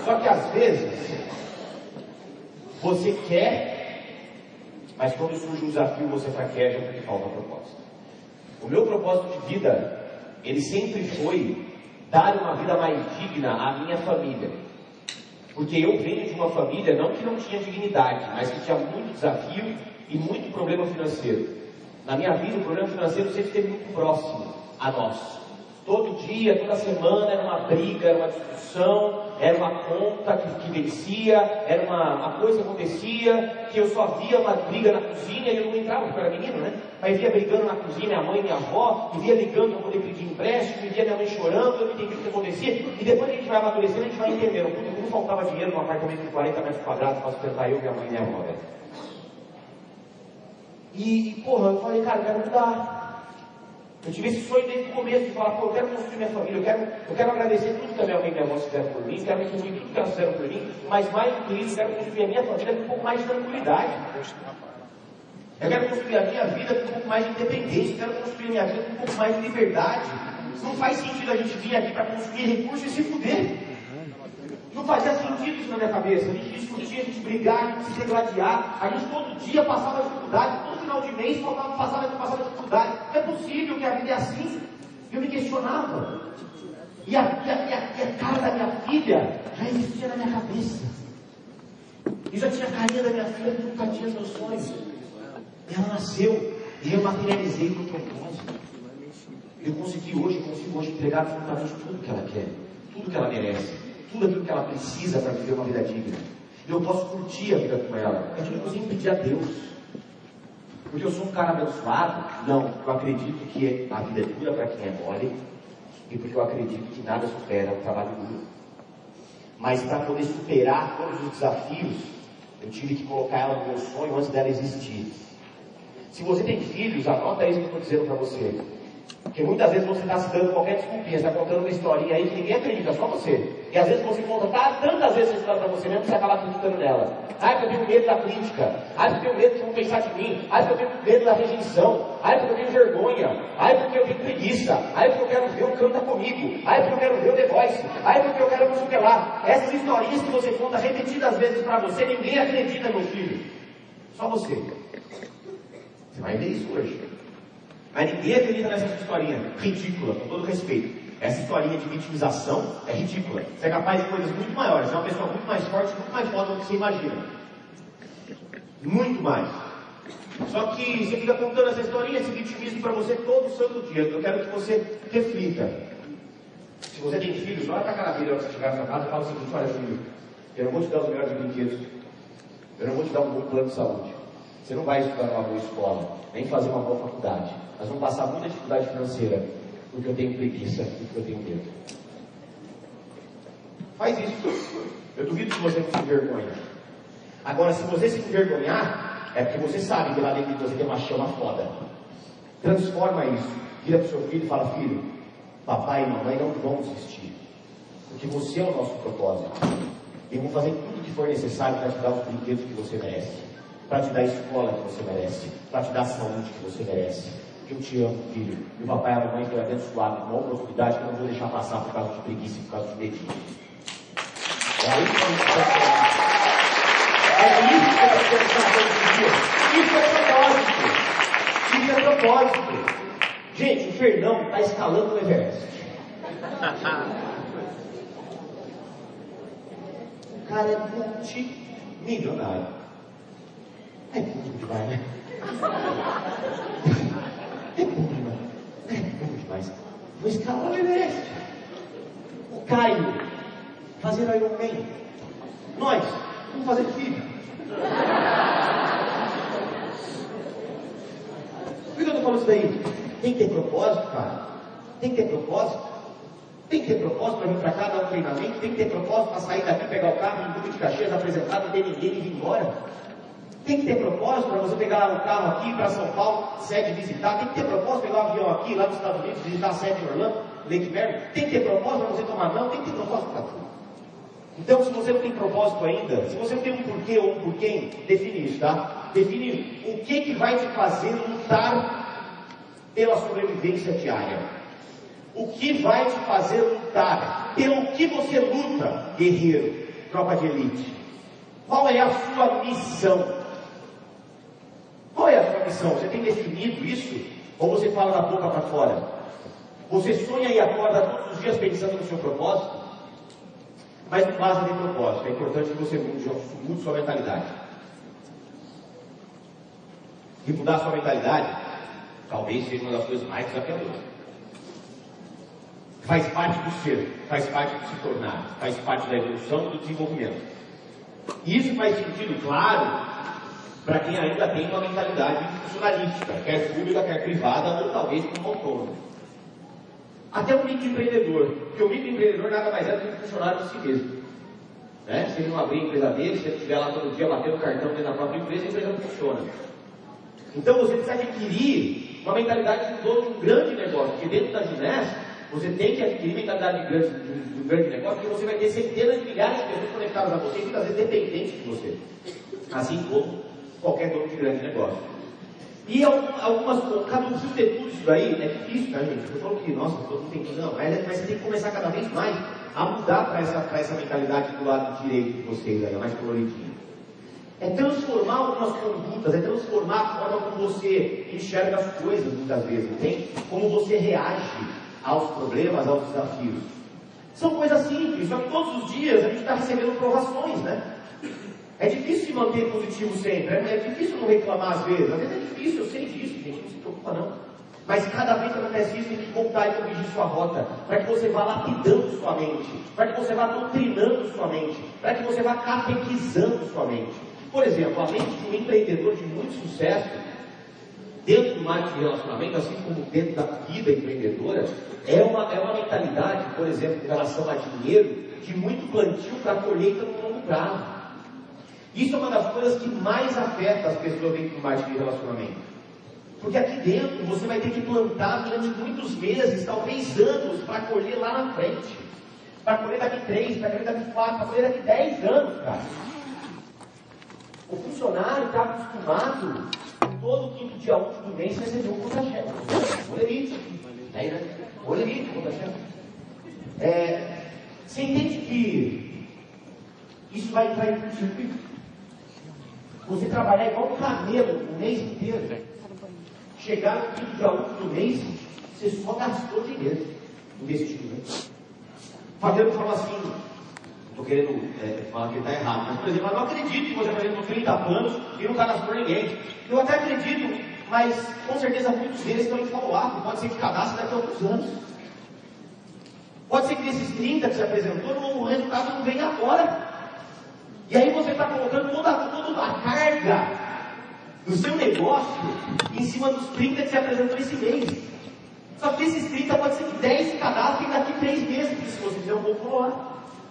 B: Só que às vezes, você quer, mas quando surge um desafio, você fraqueja porque falta propósito. O meu propósito de vida, ele sempre foi dar uma vida mais digna à minha família. Porque eu venho de uma família, não que não tinha dignidade, mas que tinha muito desafio e muito problema financeiro. Na minha vida, o problema financeiro sempre esteve muito próximo a nós. Todo dia, toda semana, era uma briga, era uma discussão, era uma conta que, que vencia, era uma, uma, coisa que acontecia, que eu só via uma briga na cozinha e eu não entrava, porque eu era menino, né? Mas via brigando na cozinha, minha mãe e minha avó, e via ligando para poder pedir empréstimo, e via minha mãe chorando, eu não entendi o que acontecia, e depois a gente vai amadurecendo, a gente vai entendendo, não faltava dinheiro num apartamento de 40 metros quadrados para sustentar eu, minha mãe e minha avó, né? E, porra, eu falei, cara, eu quero mudar. Eu tive esse sonho desde o começo de falar, pô, eu quero construir minha família, eu quero, eu quero agradecer tudo que a minha mãe e minha avó fizeram por mim, quero retribuir tudo que elas fizeram por mim, mas mais do que isso, quero construir a minha família com um pouco mais de tranquilidade. Eu quero construir a minha vida com um pouco mais de independência, eu quero construir a minha vida com um pouco mais de liberdade. Não faz sentido a gente vir aqui para construir recursos e se fuder. Não fazia sentido isso na minha cabeça. A gente discutia, a gente brigava, a gente se degladiar, a gente todo dia passava dificuldade, final de mês faltava, passava, passava dificuldade. É possível que a vida é assim. Eu me questionava. E a, e, a, e, a, e a cara da minha filha já existia na minha cabeça. E já tinha a carinha da minha filha que nunca tinha meus sonhos. Ela nasceu. E eu materializei o meu propósito. Eu consegui hoje, consigo hoje entregar absolutamente tudo que ela quer, tudo que ela merece tudo aquilo que ela precisa para viver uma vida digna. Eu posso curtir a vida com ela. Eu não consigo pedir a Deus. Porque eu sou um cara abençoado? Não, eu acredito que a vida é dura para quem é mole. E porque eu acredito que nada supera o trabalho duro. Mas para poder superar todos os desafios, eu tive que colocar ela no meu sonho antes dela existir. Se você tem filhos, anota isso que eu estou dizendo para você. Porque muitas vezes você está se dando qualquer desculpinha, está contando uma historinha aí que ninguém acredita, só você. E às vezes você conta tá, tantas vezes essa história para você mesmo que você acaba acreditando nela. Ai, porque eu tenho medo da crítica. Ai, porque eu tenho medo de não pensar de mim. Ai, porque eu tenho medo da rejeição. Ai, porque eu tenho vergonha. Ai, porque eu tenho preguiça. Ai, porque eu quero ver o canta comigo. Ai, porque eu quero ver o The Voice. Ai, porque eu quero que lá. Essas historinhas que você conta repetidas vezes para você, ninguém acredita, meu filho. Só você. Você vai ver isso hoje. Mas ninguém acredita nessa historinha ridícula, com todo respeito. Essa historinha de vitimização é ridícula. Você é capaz de coisas muito maiores. Você é uma pessoa muito mais forte, muito mais foda do que você imagina. Muito mais. Só que você fica contando essa historinha, esse vitimismo para você todo santo dia. Eu quero que você reflita. Se você tem filhos, olha para a cara dele quando você chegar na casa e fala o seguinte: olha, filho, eu não vou te dar os melhores brinquedos. Eu não vou te dar um bom plano de saúde. Você não vai estudar numa boa escola, nem fazer uma boa faculdade. Nós vamos passar muita dificuldade financeira, porque eu tenho preguiça e porque eu tenho medo. Faz isso. Eu duvido que você não se vergonha. Agora, se você se envergonhar, é porque você sabe que lá dentro de você tem uma chama foda. Transforma isso. Vira para o seu filho e fala, filho, papai e mamãe não vão desistir. Porque você é o nosso propósito. E vou fazer tudo o que for necessário para te dar os brinquedos que você merece. Para te dar a escola que você merece. Para te dar a saúde que você merece. Eu te amo, filho. E o papai e a mamãe estão abençoados com uma oportunidade que eu não vou deixar passar por causa de preguiça por causa de dedinho. É aí que vamos transformar. É isso que estou pensando todos os dias. Isso é propósito. Isso é propósito. Gente, o Fernão está escalando o Everest. O cara é multimilionário. É bom demais, né? É bom demais. É bom demais. Vou escalar o Everest. O Caio fazer Iron Man. Nós vamos fazer filho. Por que eu estou falando isso daí? Tem que ter propósito, cara. Tem que ter propósito. Tem que ter propósito para vir para cá, dar um treinamento. Tem que ter propósito para sair daqui, pegar o carro, no Duque de Caxias, apresentar, não ter ninguém e ir embora. Tem que ter propósito para você pegar o carro aqui para São Paulo, sede visitar. Tem que ter propósito pegar um avião aqui, lá nos Estados Unidos, visitar a sede Orlando, Lake Mary. Tem que ter propósito para você tomar não. Tem que ter propósito para tudo. Então, se você não tem propósito ainda, se você não tem um porquê ou um porquê, define isso, tá? Define o que, que vai te fazer lutar pela sobrevivência diária. O que vai te fazer lutar? Pelo que você luta, guerreiro, tropa de elite? Qual é a sua missão? Qual é a sua missão? Você tem definido isso? Ou você fala da boca para fora? Você sonha e acorda todos os dias pensando no seu propósito? Mas não basta ter propósito, é importante que você mude, mude sua mentalidade. E mudar sua mentalidade talvez seja uma das coisas mais desafiadoras. Faz parte do ser, faz parte de se tornar, faz parte da evolução e do desenvolvimento. E isso faz sentido, claro, para quem ainda tem uma mentalidade funcionalística, quer pública, quer privada, ou talvez como autônomo. Até o microempreendedor, porque o microempreendedor nada mais é do que um funcionário de si mesmo. Né? Se ele não abrir a empresa dele, se ele estiver lá todo dia batendo cartão dentro da própria empresa, a empresa não funciona. Então você precisa adquirir uma mentalidade de dono de um grande negócio, porque dentro da ginástica, você tem que adquirir mentalidade de, grande, de, de um grande negócio, porque você vai ter centenas de milhares de pessoas conectadas a você e muitas vezes dependentes de você. Assim como qualquer dono de grande negócio. E algumas, cada um ter tudo isso daí, é difícil, tá gente? Eu falo que, nossa, todo mundo tem que, não, mas, você tem que começar cada vez mais a mudar para essa, essa mentalidade do lado direito de vocês aí, mais coloridinha. É transformar algumas condutas, é transformar a forma como você enxerga as coisas muitas vezes, entende? Como você reage aos problemas, aos desafios. São coisas simples, só que todos os dias a gente está recebendo provações, né? É difícil se manter positivo sempre, é, é difícil não reclamar às vezes, às vezes é difícil, eu sei disso, gente, não se preocupa não. Mas cada vez que acontece isso, tem que voltar e corrigir sua rota, para que você vá lapidando sua mente, para que você vá doutrinando sua mente, para que você vá catequizando sua mente. Por exemplo, a mente de um empreendedor de muito sucesso, dentro do marketing de relacionamento, assim como dentro da vida empreendedora, é uma, é uma mentalidade, por exemplo, em relação a dinheiro, de muito plantio para colheita no longo prazo. Isso é uma das coisas que mais afeta as pessoas dentro do marketing de relacionamento. Porque aqui dentro você vai ter que plantar durante muitos meses, talvez anos, para colher lá na frente. Para colher daqui três, para colher daqui quatro, para colher daqui dez anos, cara. O funcionário está acostumado todo quinto dia útil do mês receber um conta-cheque. Olerite. Aí, né? Olerite, conta-cheque. É, você entende que isso vai circuito? Você trabalhar igual um camelo o mês inteiro. Chegar no quinto dia útil do mês, você só gastou dinheiro investindo. Né? Fabiano falou assim, estou querendo é, falar que ele está errado, mas por exemplo, eu não acredito que você fazendo 30 anos e não cadastrou ninguém. Eu até acredito, mas com certeza muitos deles estão em follow-up, pode ser que cadastre daqui a alguns anos. Pode ser que desses 30 que se apresentou, o resultado não venha agora. E aí você está colocando toda, toda a carga do seu negócio em cima dos 30 que se apresentou esse mês. Só que esses 30 pode ser que 10 se cadastrem daqui 3 meses, se você fizer um bom follow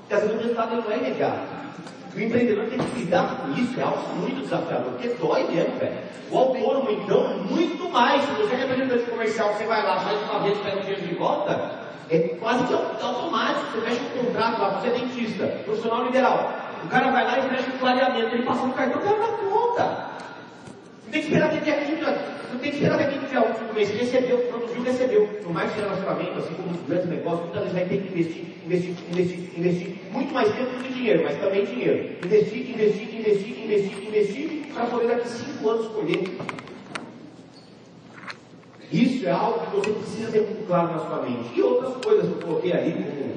B: Porque às vezes o resultado não é imediato. O empreendedor tem que lidar com isso, é algo muito desafiador, porque dói mesmo, velho. O autônomo, então, muito mais. Se você é representante comercial, você vai lá, faz uma vez, pega o dinheiro de volta, é quase que automático. Você mexe um contrato lá, você é dentista, profissional liberal. O cara vai lá e mexe um clareamento, ele passa no cartão, o cara dá conta. Não tem que esperar até 15, não tem que esperar até dia último do mês. Recebeu, produziu, recebeu. No mais de relacionamento, assim como nos grandes negócios, muitas vezes vai ter que investir, investir, investir, investir muito mais tempo do que dinheiro, mas também dinheiro. Investir, investir, investir, investir, investir, para poder daqui 5 anos colher. Isso é algo que você precisa ter muito claro na sua mente. E outras coisas que eu coloquei ali, como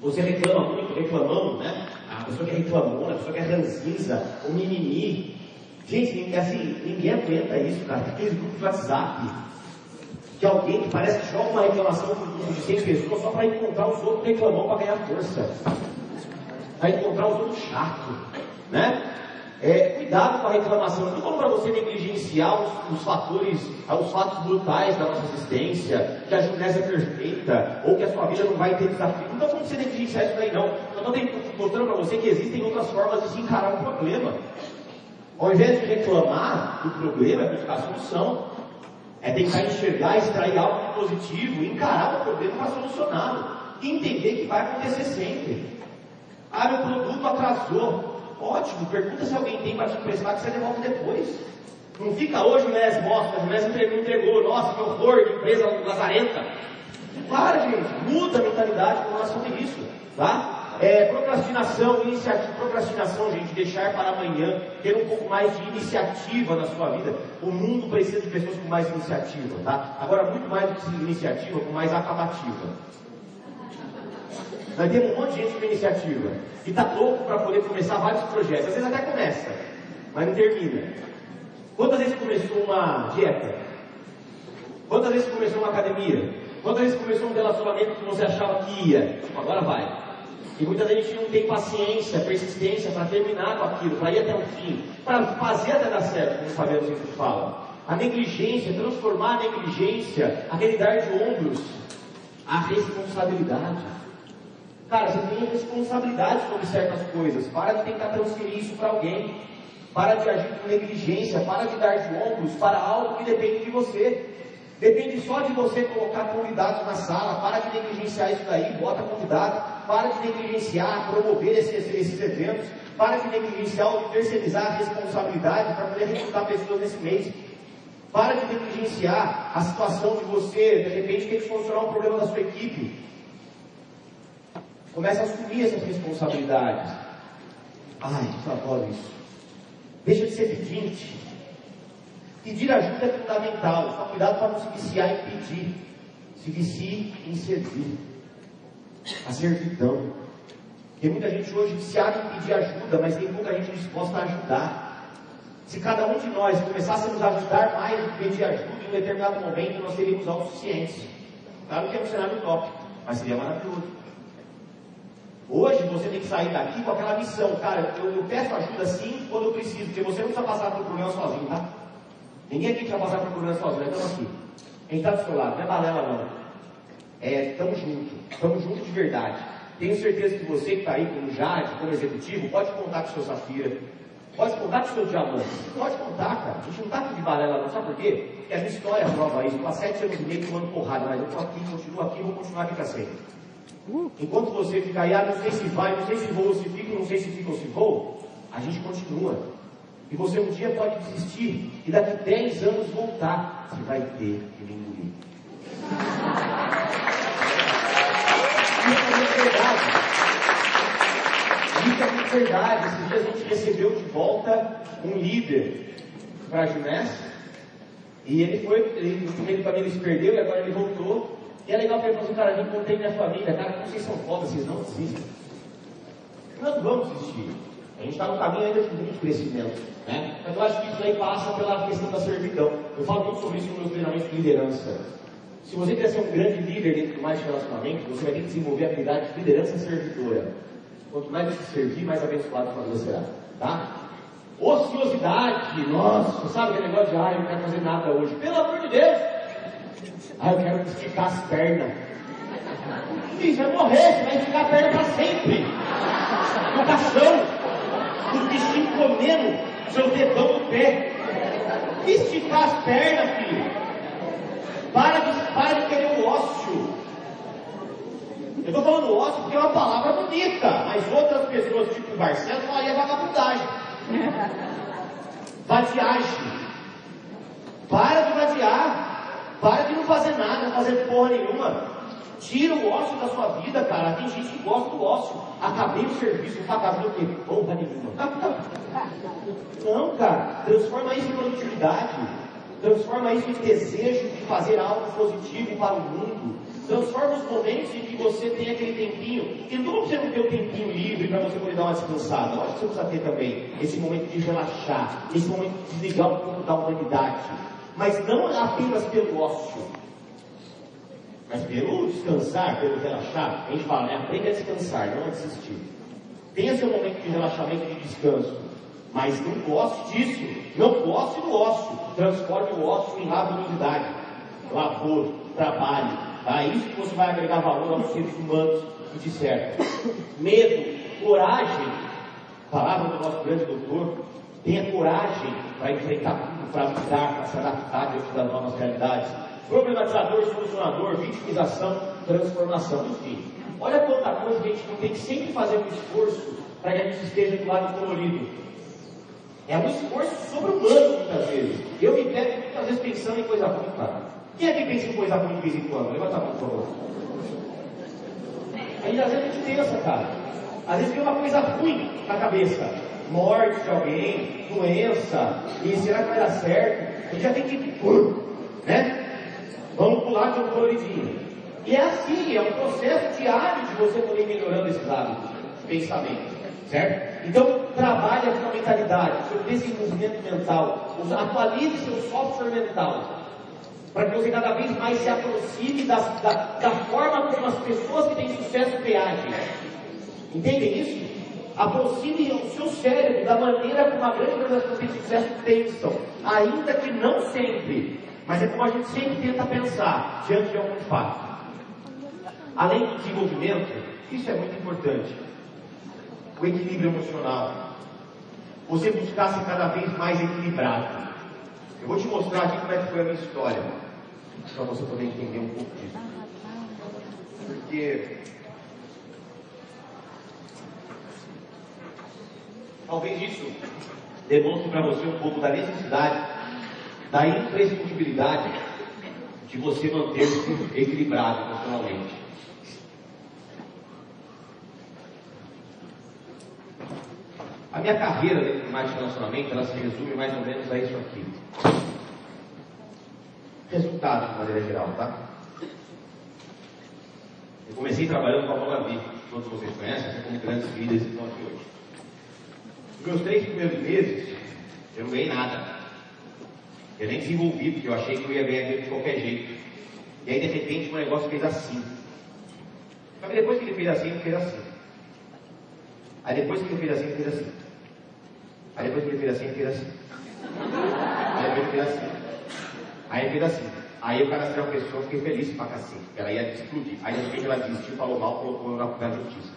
B: você reclama muito, reclamando, né? A pessoa que é reclamona, a pessoa que é ranzinza, o mimimi. Gente, assim, ninguém aguenta isso, cara. Tem aqueles grupos de WhatsApp. Que alguém que parece que joga uma reclamação grupo de 100 pessoas só para encontrar os outros reclamando para ganhar força. Para encontrar os outros chatos. Né? É, cuidado com a reclamação. Não como para você negligenciar os, os, fatores, os fatos brutais da nossa existência, que a Junés é perfeita, ou que a sua vida não vai ter desafio. Não estou falando você negligenciar isso daí, não. Eu estou mostrando para você que existem outras formas de se encarar o problema. Ao invés de reclamar do problema, é buscar a solução. É tentar enxergar, extrair algo de positivo, encarar o problema para solucioná-lo. Entender que vai acontecer sempre. Ah, meu produto atrasou. Ótimo, pergunta se alguém tem para te emprestar que você devolve depois. Não fica hoje o Nes mostra, o Nes entregou, entregou, nossa, que horror de empresa lazarenta. Para, gente, muda a mentalidade com relação a isso, tá? É, procrastinação, iniciativa, procrastinação, gente, deixar para amanhã, ter um pouco mais de iniciativa na sua vida. O mundo precisa de pessoas com mais iniciativa, tá? Agora, muito mais do que iniciativa, com mais acabativa. Nós temos um monte de gente com iniciativa e está louco para poder começar vários projetos. Às vezes até começa, mas não termina. Quantas vezes começou uma dieta? Quantas vezes começou uma academia? Quantas vezes começou um relacionamento que você achava que ia? Agora vai. E muitas vezes a gente não tem paciência, persistência para terminar com aquilo, para ir até o fim, para fazer até dar certo, como o Fabiano sempre fala. A negligência, transformar a negligência, aquele dar de ombros, a responsabilidade. Cara, você tem responsabilidade sobre certas coisas. Para de tentar transferir isso para alguém. Para de agir com negligência. Para de dar de ombros para algo que depende de você. Depende só de você colocar convidados na sala. Para de negligenciar isso daí. Bota convidado. Para de negligenciar, promover esses, esses eventos. Para de negligenciar ou terceirizar a responsabilidade para poder recrutar pessoas nesse mês. Para de negligenciar a situação de você, de repente, ter que solucionar um problema da sua equipe. Começa a assumir essas responsabilidades. Ai, eu adoro isso. Deixa de ser pedinte. Pedir ajuda é fundamental. Só cuidado para não se viciar em pedir. Se vicie em servir. A servidão. Tem muita gente hoje viciada em pedir ajuda, mas tem pouca gente disposta a ajudar. Se cada um de nós começássemos a ajudar mais do que pedir ajuda, em um determinado momento nós teríamos autossuficiência. Claro que é um cenário utópico, mas seria maravilhoso. Hoje você tem que sair daqui com aquela missão, cara, eu, eu peço ajuda sim quando eu preciso, porque você não precisa passar por problema sozinho, tá? Ninguém aqui precisa passar por problema sozinho, estamos aqui. A gente está do seu lado, não é balela não. É, estamos juntos, estamos juntos de verdade. Tenho certeza que você que está aí como Jade, como executivo, pode contar com o seu Safira, pode contar com o seu diamante. Pode contar, cara. A gente não está aqui de balela não, sabe por quê? Porque a minha história prova isso. Há sete anos e meio tomando porrada, mas eu estou aqui, continuo aqui, vou continuar aqui para sempre. Enquanto você fica aí, ah, não sei se vai, não sei se vou ou se fica, não sei se fica ou se vou, a gente continua. E você um dia pode desistir e daqui 10 anos voltar. Você vai ter que me engolir. É muito verdade. Esses dias a gente recebeu de volta um líder para a Junés. E ele foi, ele, ele se perdeu e agora ele voltou. E é legal que ele assim, cara, eu encontrei minha família, cara, vocês são foda, vocês não desistem. Nós vamos desistir. A gente está no caminho ainda de muito crescimento. Né? Mas eu acho que isso aí passa pela questão da servidão. Eu falo muito sobre isso no meu treinamento de liderança. Se você quer ser um grande líder dentro do mais relacionamento, você vai ter que desenvolver a habilidade de liderança servidora. Quanto mais você servir, mais abençoado vida será. Tá? Ociosidade, nossa, sabe aquele negócio de, ah, eu não quero fazer nada hoje. Pelo amor de Deus, ah, eu quero esticar as pernas. Filho, vai morrer, você vai esticar a perna para sempre. Educação. os bichinhos comendo seu dedão do pé. Esticar as pernas, filho. Para de, para de querer o ócio. Eu estou falando ócio porque é uma palavra bonita, mas outras pessoas, tipo o Marcelo, falaria vagabundagem. Vadiagem. Para de vaziar. Para de não fazer nada, não fazer porra nenhuma. Tira o ócio da sua vida, cara. Tem gente que gosta do ócio. Acabei o serviço, fazer o quê? Porra nenhuma. Não, cara. Transforma isso em produtividade. Transforma isso em desejo de fazer algo positivo para o mundo. Transforma os momentos em que você tem aquele tempinho. E não você não ter o tempinho livre para você poder dar uma descansada. Eu acho que você precisa ter também esse momento de relaxar, esse momento de desligar um pouco da humanidade. Mas não apenas pelo ócio, mas pelo descansar, pelo relaxar. A gente fala, né? Aprenda a descansar, não a desistir. Tenha seu momento de relaxamento e de descanso. Mas não goste disso. Não goste do ócio. Transforme o ócio em laboriosidade, labor, trabalho. Tá? É isso que você vai agregar valor aos seres humanos que te cercam. Medo, coragem. Palavra do nosso grande doutor. Tenha coragem para enfrentar para mudar, para se adaptar diante das novas realidades. Problematizador, solucionador, vitimização, transformação. Enfim, olha quanta coisa que a gente não tem que sempre fazer um esforço para que a gente esteja do lado colorido. É um esforço sobre-humano muitas vezes. Eu me pego muitas vezes pensando em coisa ruim, cara. Quem é que pensa em coisa ruim de vez em quando? Levanta a mão, por favor. Aí às vezes a gente pensa, cara. Às vezes tem uma coisa ruim na cabeça morte de alguém, doença, e será que vai dar certo? A gente já tem que, né? Vamos pular de um coloridinho. E é assim, é um processo diário de você poder melhorando esses hábitos de pensamento, certo? Então, trabalhe a sua mentalidade, seu desenvolvimento mental, atualize seu software mental, para que você cada vez mais se aproxime da, da, da forma como as pessoas que têm sucesso reagem. Entendem isso? Aproxime o seu cérebro da maneira como a grande maioria das pessoas de sucesso pensam, ainda que não sempre, mas é como a gente sempre tenta pensar diante de algum fato. Além do desenvolvimento, isso é muito importante, o equilíbrio emocional. Você buscar ser cada vez mais equilibrado. Eu vou te mostrar aqui como é que foi a minha história, para você poder entender um pouco disso. Porque Talvez isso demonstre para você um pouco da necessidade, da imprescindibilidade de você manter-se equilibrado emocionalmente. A minha carreira dentro de relacionamento, ela se resume mais ou menos a isso aqui. Resultado, de maneira geral, tá? Eu comecei trabalhando com a Mogavi, todos vocês conhecem, assim como grandes líderes que estão aqui hoje meus três primeiros meses, eu não ganhei nada. Eu nem desenvolvi, porque eu achei que eu ia ganhar dinheiro de qualquer jeito. E aí, de repente, o negócio fez assim. Só que depois que ele fez assim, ele fez assim. Aí depois que ele fez assim, ele fez assim. Aí depois que ele fez assim, ele fez assim. Aí depois ele fez assim. Aí ele fez assim. Aí o cara era uma pessoa, fiquei feliz pra cacete. Ela ia explodir. Aí de repente ela desistiu, falou mal, colocou na justiça.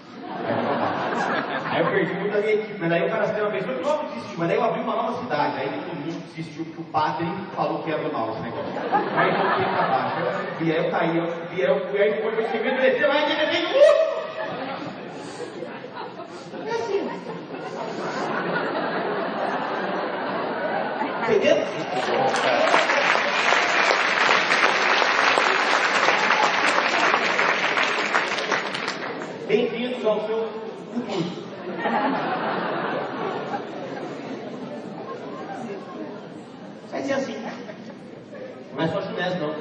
B: Aí eu perdi muito da minha equipe, mas daí o cara se uma vez, eu logo desistiu, mas daí eu abri uma nova cidade, aí todo mundo desistiu porque o padre falou que era normal esse negócio. Aí eu voltei pra baixo, e aí eu caí, eu, e aí eu fui, aí foi chegando e desceu, aí de repente, uh! É assim. Entendeu? Ao seu. Vai ser assim. Não é só chinês, não.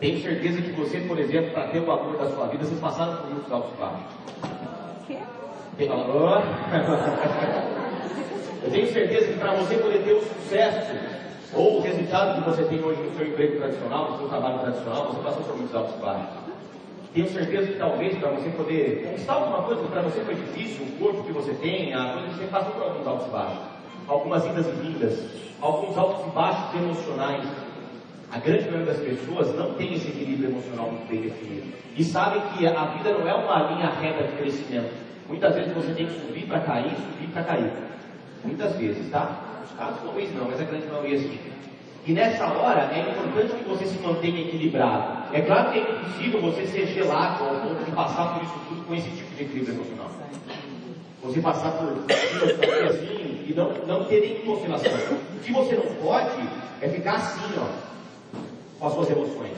B: Tenho certeza que você, por exemplo, para ter o amor da sua vida, vocês passaram por muitos altos baixos. Quê? Eu tenho certeza que para você poder ter o sucesso ou o resultado que você tem hoje no seu emprego tradicional, no seu trabalho tradicional, você passou por muitos altos baixos. Tenho certeza que talvez para você poder conquistar alguma coisa que para você foi difícil, o corpo que você tem, a coisa que você passou por alguns altos e baixos, algumas idas e vindas, alguns altos e baixos emocionais. A grande maioria das pessoas não tem esse equilíbrio emocional muito bem definido. E sabem que a vida não é uma linha reta de crescimento. Muitas vezes você tem que subir para cair, subir para cair. Muitas vezes, tá? Os casos talvez não, mas a grande maioria sim. E nessa hora é importante que você se mantenha equilibrado. É claro que é impossível você ser gelado ao ponto de passar por isso tudo com esse tipo de equilíbrio emocional. Você passar por assim e não, não ter nenhuma oscilação. O que você não pode é ficar assim, ó, com as suas emoções.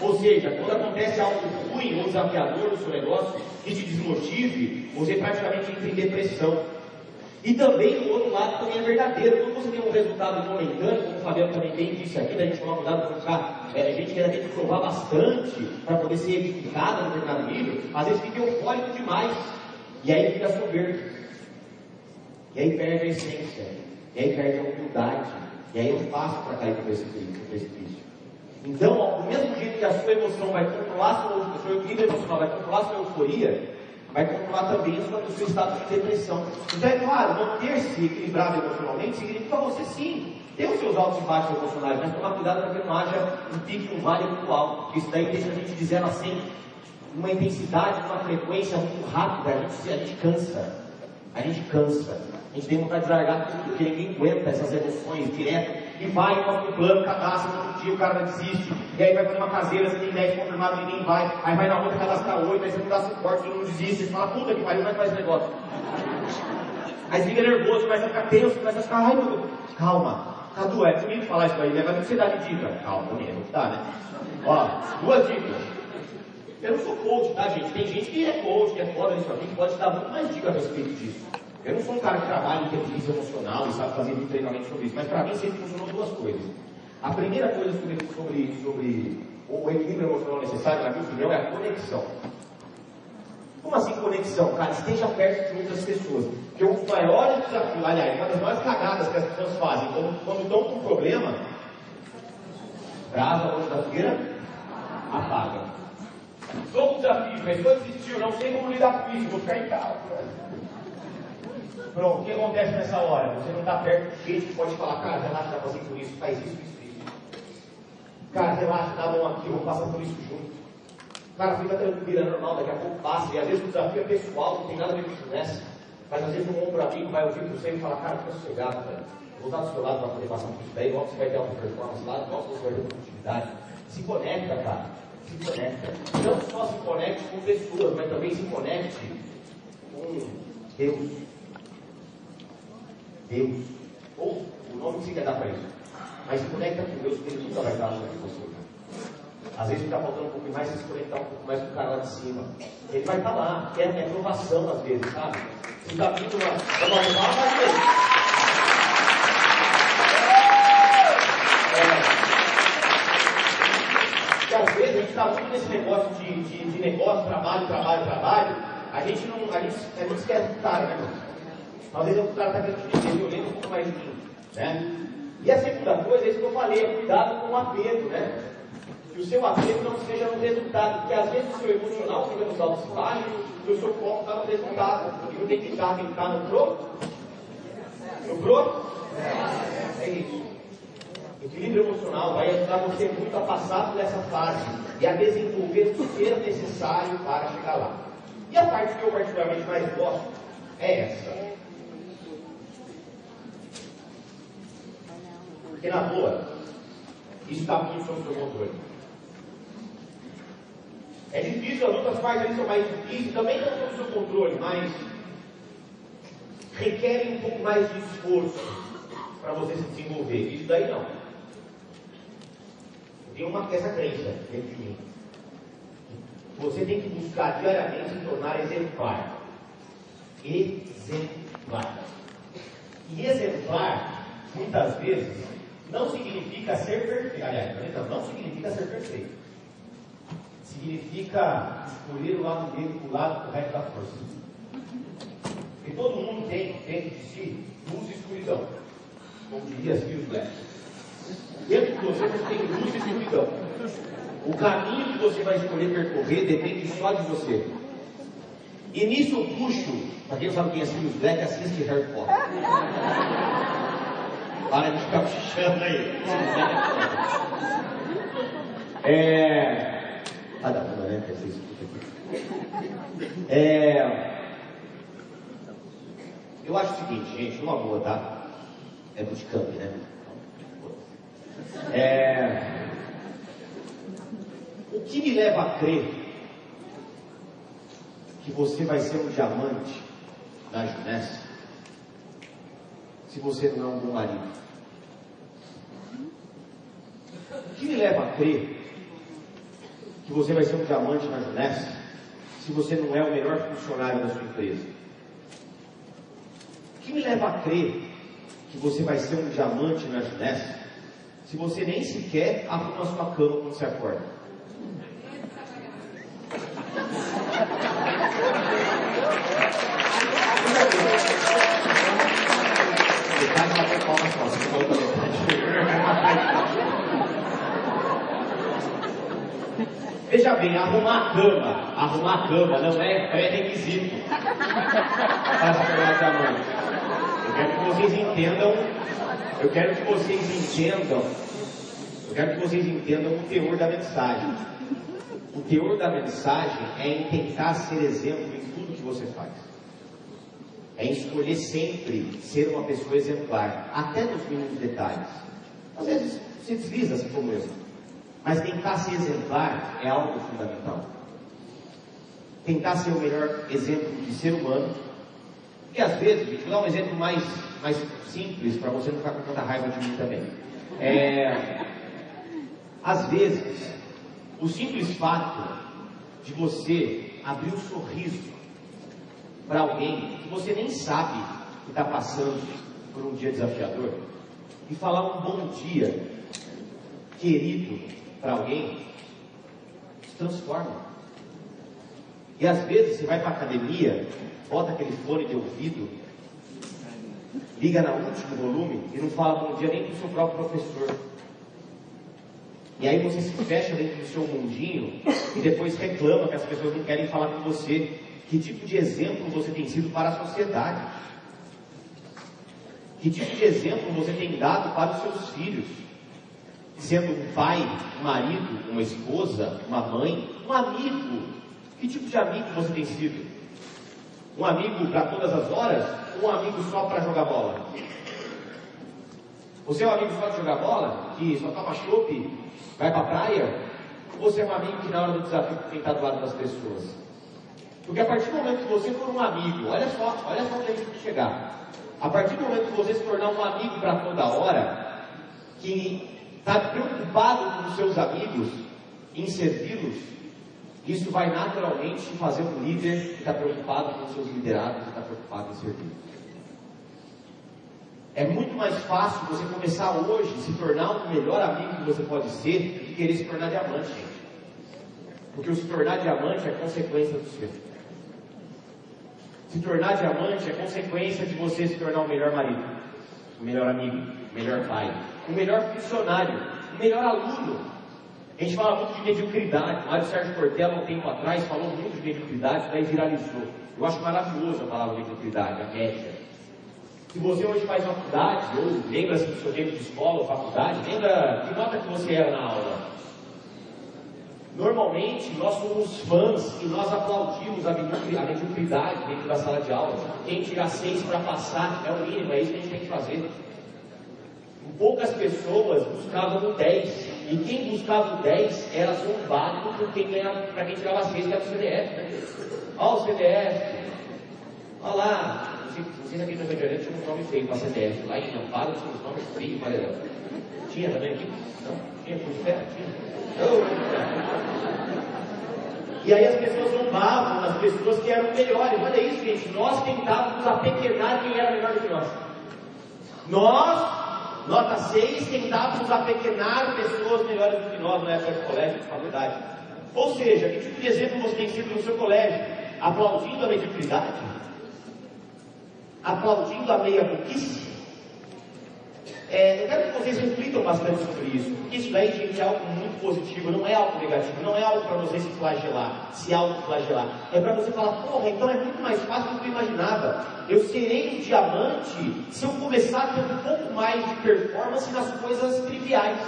B: Ou seja, quando acontece algo ruim ou desafiador no seu negócio que te desmotive, você praticamente entra em depressão. E também o outro lado também é verdadeiro. Quando você tem um resultado momentâneo, como o Fabiano também bem disse aqui, da gente tomar cuidado para ficar, é, a gente ainda tem que provar bastante para poder ser edificado no determinado nível, às vezes fica eufórico demais. E aí fica soberbo. E aí perde a essência. E aí perde a humildade. E aí é fácil para cair no precipício. Então, do mesmo jeito que a sua emoção vai controlar a sua, o seu equilíbrio emocional, vai controlar a sua euforia, vai controlar também o seu estado de depressão. Então, é claro, manter-se equilibrado emocionalmente significa você sim ter os seus altos e baixos emocionais, mas tomar cuidado para que não haja um pique, um vale muito alto, isso daí deixa a gente de 0 a 100 uma intensidade, uma frequência muito rápida, a gente, a gente cansa. A gente cansa. A gente tem vontade de largar tudo, porque ninguém aguenta essas emoções direto. E vai, coloca o plano, cadastra, outro dia o cara desiste. E aí vai fazer uma caseira, você tem 10 confirmados, ninguém vai. Aí vai na outra, cadastra 8, aí você não dá suporte, todo mundo desiste. Você fala, puta que pariu, como é que faz esse negócio? Aí você fica nervoso, começa a ficar tenso, começa a ficar, ai meu Deus. Calma. Cadu, é bonito falar isso aí, né? Mas o que você dá de dica? Calma, mesmo, tá, né? Ó, duas dicas. Eu não sou coach, tá, gente? Tem gente que é coach, que é foda nisso aqui, que pode dar muito mais dicas a respeito disso. Eu não sou um cara que trabalha em inteligência emocional e sabe fazer muito treinamento sobre isso, mas para mim sempre funcionou duas coisas. A primeira coisa sobre, sobre, sobre o equilíbrio emocional necessário, na minha opinião, é a conexão. Como assim conexão? Cara, esteja perto de outras pessoas. Porque um dos maiores desafios, aliás, uma das maiores cagadas que as pessoas fazem quando, quando estão com um problema, brasa longe da fogueira, apaga. Com desafio, mas estou desistindo, não sei como lidar com isso, vou ficar em casa. Pronto, o que acontece nessa hora? Você não está perto de gente que pode falar, cara, relaxa, está fazendo por isso, faz isso, isso, isso. Cara, relaxa, dá a mão aqui, vamos passar por isso junto. Cara, fica tranquilo, é normal, daqui a pouco passa. E às vezes o desafio é pessoal, não tem nada a ver com isso nessa. Mas às vezes um ombro amigo vai ouvir você e fala, cara, fica sossegado, velho. Vou estar do seu lado para poder passar por isso daí, igual você vai ter alta performance lá, igual você vai ter produtividade. Se conecta, cara se conecta. Não só se conecte com pessoas, mas também se conecte com Deus. Deus. Ou o nome que você quer dar para isso. Mas se conecta com Deus, porque Ele nunca vai estar longe você. Às vezes está faltando um pouco mais, se conectar um pouco mais com o cara lá de cima. Ele vai estar lá, é, é aprovação às vezes, sabe? Se está vindo uma, uma, uma, uma, às vezes a gente está muito nesse negócio de, de, de, negócio, trabalho, trabalho, trabalho, a gente não, a gente, a gente esquece do cara, né, irmão? Vezes o cara está querendo te lembro um pouco mais de mim, né? E a segunda coisa é isso que eu falei, é cuidado com o apego, né? Que o seu apego não seja no resultado, porque às vezes o seu emocional fica nos altos e baixos, e o seu foco está no resultado. E não tem que estar, tem que no pro? No pro? É isso. Equilíbrio emocional vai ajudar você muito a passar por essa fase e a desenvolver o que ser necessário para chegar lá. E a parte que eu particularmente mais gosto é essa. Porque na boa, isso está muito sob o seu controle. É difícil, as outras partes são mais difíceis, também estão sob seu controle, mas requerem um pouco mais de esforço para você se desenvolver. Isso daí não tem uma, essa crença dentro de mim. Você tem que buscar diariamente se tornar exemplar. Exemplar. E exemplar, muitas vezes, não significa ser perfeito. Aliás, não, não significa ser perfeito. Significa escolher o lado dele, o lado correto da força. E todo mundo tem dentro de si luz e escuridão. Como diria Steve Black. Dentro de você você tem luz e escuridão. O caminho que você vai escolher percorrer depende só de você. E nisso eu puxo, para quem não sabe quem é Sirius Black, assiste Harry Potter. Para de ficar puxando aí. É. Ah, dá pra né? É. Eu acho o seguinte, gente, numa boa, tá? É bootcamp, né? É... O que me leva a crer que você vai ser um diamante na Junessa se você não é um bom marido? O que me leva a crer que você vai ser um diamante na Junessa se você não é o melhor funcionário da sua empresa? O que me leva a crer que você vai ser um diamante na Junessa se você nem sequer arruma a sua cama quando você acorda? Veja bem, arrumar a cama, arrumar a cama não é pré-requisito para tornar diamante. Eu quero que vocês entendam, eu quero que vocês entendam, eu quero que vocês entendam o teor da mensagem. O teor da mensagem é tentar ser exemplo em tudo que você faz. É escolher sempre ser uma pessoa exemplar, até nos mínimos detalhes. Às vezes se desliza assim como eu. Mas tentar ser exemplar é algo fundamental. Tentar ser o melhor exemplo de ser humano. E às vezes, vou dar um exemplo mais, mais simples para você não ficar com tanta raiva de mim também. É, às vezes, o simples fato de você abrir um sorriso para alguém que você nem sabe que está passando por um dia desafiador e falar um bom dia, querido, para alguém, transforma. E às vezes você vai para a academia, bota aquele fone de ouvido, liga no último volume e não fala bom dia nem para o seu próprio professor. E aí você se fecha dentro do seu mundinho e depois reclama que as pessoas não querem falar com você. Que tipo de exemplo você tem sido para a sociedade? Que tipo de exemplo você tem dado para os seus filhos? Sendo um pai, um marido, uma esposa, uma mãe, um amigo. Que tipo de amigo você tem sido? Um amigo para todas as horas ou um amigo só para jogar bola? Você é um amigo só de jogar bola? Que só toma chope, vai para a praia? Ou você é um amigo que na hora do desafio tem que estar do lado das pessoas? Porque a partir do momento que você for um amigo, olha só, olha só onde a gente chegar. A partir do momento que você se tornar um amigo para toda hora, que está preocupado com os seus amigos, em servi-los, isso vai naturalmente te fazer um líder que está preocupado com os seus liderados e está preocupado em servir. É muito mais fácil você começar hoje se tornar o melhor amigo que você pode ser do que querer se tornar diamante, gente. Porque o se tornar diamante é consequência do seu. Se tornar diamante é consequência de você se tornar o melhor marido, o melhor amigo, o melhor pai, o melhor funcionário, o melhor aluno. A gente fala muito de mediocridade. Mário Sérgio Cortella, um tempo atrás, falou muito de mediocridade, daí viralizou. Eu acho maravilhoso a palavra mediocridade, a média. Se você hoje faz faculdade, ou lembra-se do seu tempo de escola ou faculdade, lembra que nota que você era na aula? Normalmente, nós somos fãs e nós aplaudimos a mediocridade dentro da sala de aula. Quem tirar seis para passar é o mínimo, é isso que a gente tem que fazer poucas pessoas buscavam o 10. E quem buscava o 10 era zombado por quem ganhava, para quem tirava 6, que era o CDF. Olha o CDF. Olha lá. Rio de Janeiro tinham um nome feio para CDF. Lá em Amparo tinha um nome feio para Tinha também aqui? Não? Tinha por fé? Tinha. E aí as pessoas zombavam as pessoas que eram melhores. Olha isso, gente. Nós tentávamos apequenar quem era melhor do que nós. Nós Nota 6, tentávamos apequenar pessoas melhores do que nós na época de colégio, de faculdade. Ou seja, que tipo de exemplo você tem sido no seu colégio? Aplaudindo a mediocridade? Aplaudindo a meia-boquice? É, eu quero que vocês reflitam bastante sobre isso, porque isso daí, gente, é algo muito positivo, não é algo negativo, não é algo para você se flagelar, se auto-flagelar. É para você falar, porra, então é muito mais fácil do que eu imaginava. Eu serei um diamante se eu começar a ter um pouco mais de performance nas coisas triviais.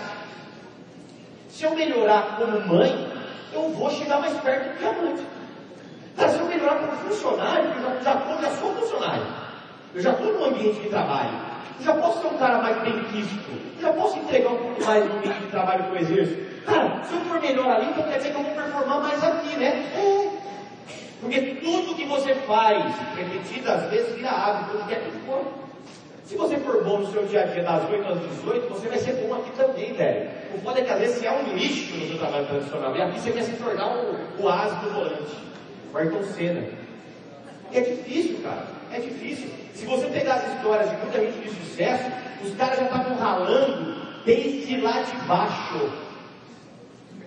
B: Se eu melhorar como mãe, eu vou chegar mais perto do diamante. Mas se eu melhorar como funcionário, eu já, já, já sou funcionário. Eu já estou no ambiente de trabalho. Eu já posso ser um cara mais bem quisto. Eu já posso entregar um pouco mais no ambiente de trabalho que eu exerço. Cara, se eu for melhor ali, então quer dizer que eu vou performar mais aqui, né? É. Porque tudo que você faz, repetidas vezes, vira hábito, que é tudo bom. Se você for bom no seu dia a dia das 8 às 18, você vai ser bom aqui também, velho. O foda é que às vezes você é um lixo no seu trabalho tradicional. E aqui você quer se tornar o, o asa do volante. O Ayrton Senna. É difícil, cara. É difícil. Se você pegar as histórias de muita gente de sucesso, os caras já estavam ralando desde lá de baixo.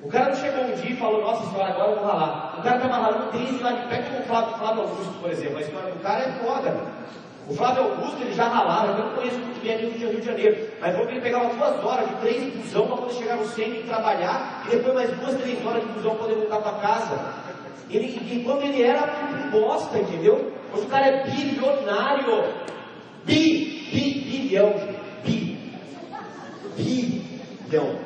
B: O cara não chegou um dia e falou, nossa senhora, agora eu vou ralar. O cara estava ralando desde lá de pé, como o Flávio, Flávio Augusto, por exemplo. A história do cara é foda. O Flávio Augusto, ele já ralava, eu não conheço muito bem aqui no Rio de Janeiro, mas falou que ele pegava duas horas de três busão para poder chegar no centro e trabalhar, e depois mais duas, três horas de busão para poder voltar para casa. Ele, enquanto ele era bosta, entendeu? Hoje o cara é bilionário. Bi, bi, bilhão, bi. Bilhão.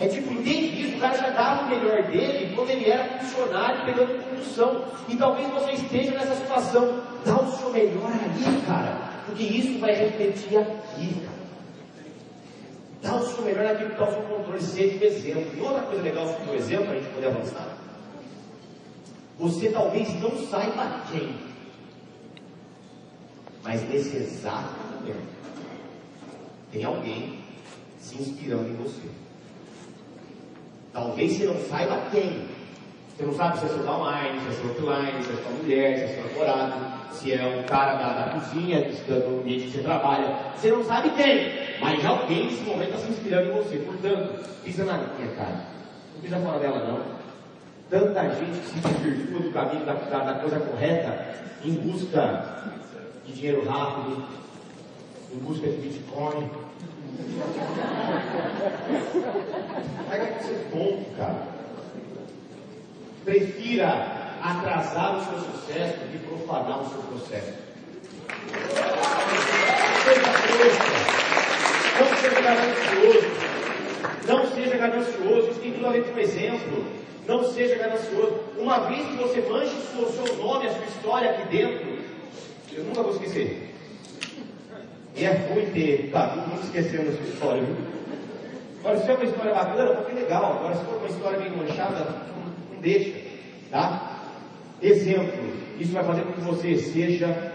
B: É tipo, entende isso? O cara já dava o melhor dele quando ele era funcionário pegando condução. E talvez você esteja nessa situação. Dá o seu melhor ali, cara. Porque isso vai refletir aqui, cara. Dá o seu melhor naquilo que está o seu controle, seja o exemplo. E outra coisa legal sobre o exemplo, para a gente poder avançar. Você talvez não saiba quem, mas nesse exato momento, tem alguém se inspirando em você. Talvez você não saiba quem. Você não sabe se é seu downline, se é seu offline, se é sua mulher, se é seu namorado, se é um cara da, da cozinha, do ambiente que você trabalha. Você não sabe quem, mas alguém nesse momento está se inspirando em você. Portanto, pisa na minha cara. Não pisa fora dela, não. Tanta gente que se desvirtua do caminho da, da, coisa correta em busca de dinheiro rápido, em busca de Bitcoin, Pega que ser bom, cara. Prefira atrasar o seu sucesso do que profanar o seu processo. Não seja ganancioso. Não seja ganancioso. Isso tem tudo a ver com o exemplo. Não seja ganancioso. Uma vez que você manche o seu, nome, a sua história aqui dentro, eu nunca vou esquecer. E é ruim ter tá, nunca esquecendo a sua história, viu? Agora, se é uma história bacana, pô, que legal. Agora, se for uma história bem manchada, não, não deixa, tá? Exemplo. Isso vai fazer com que você seja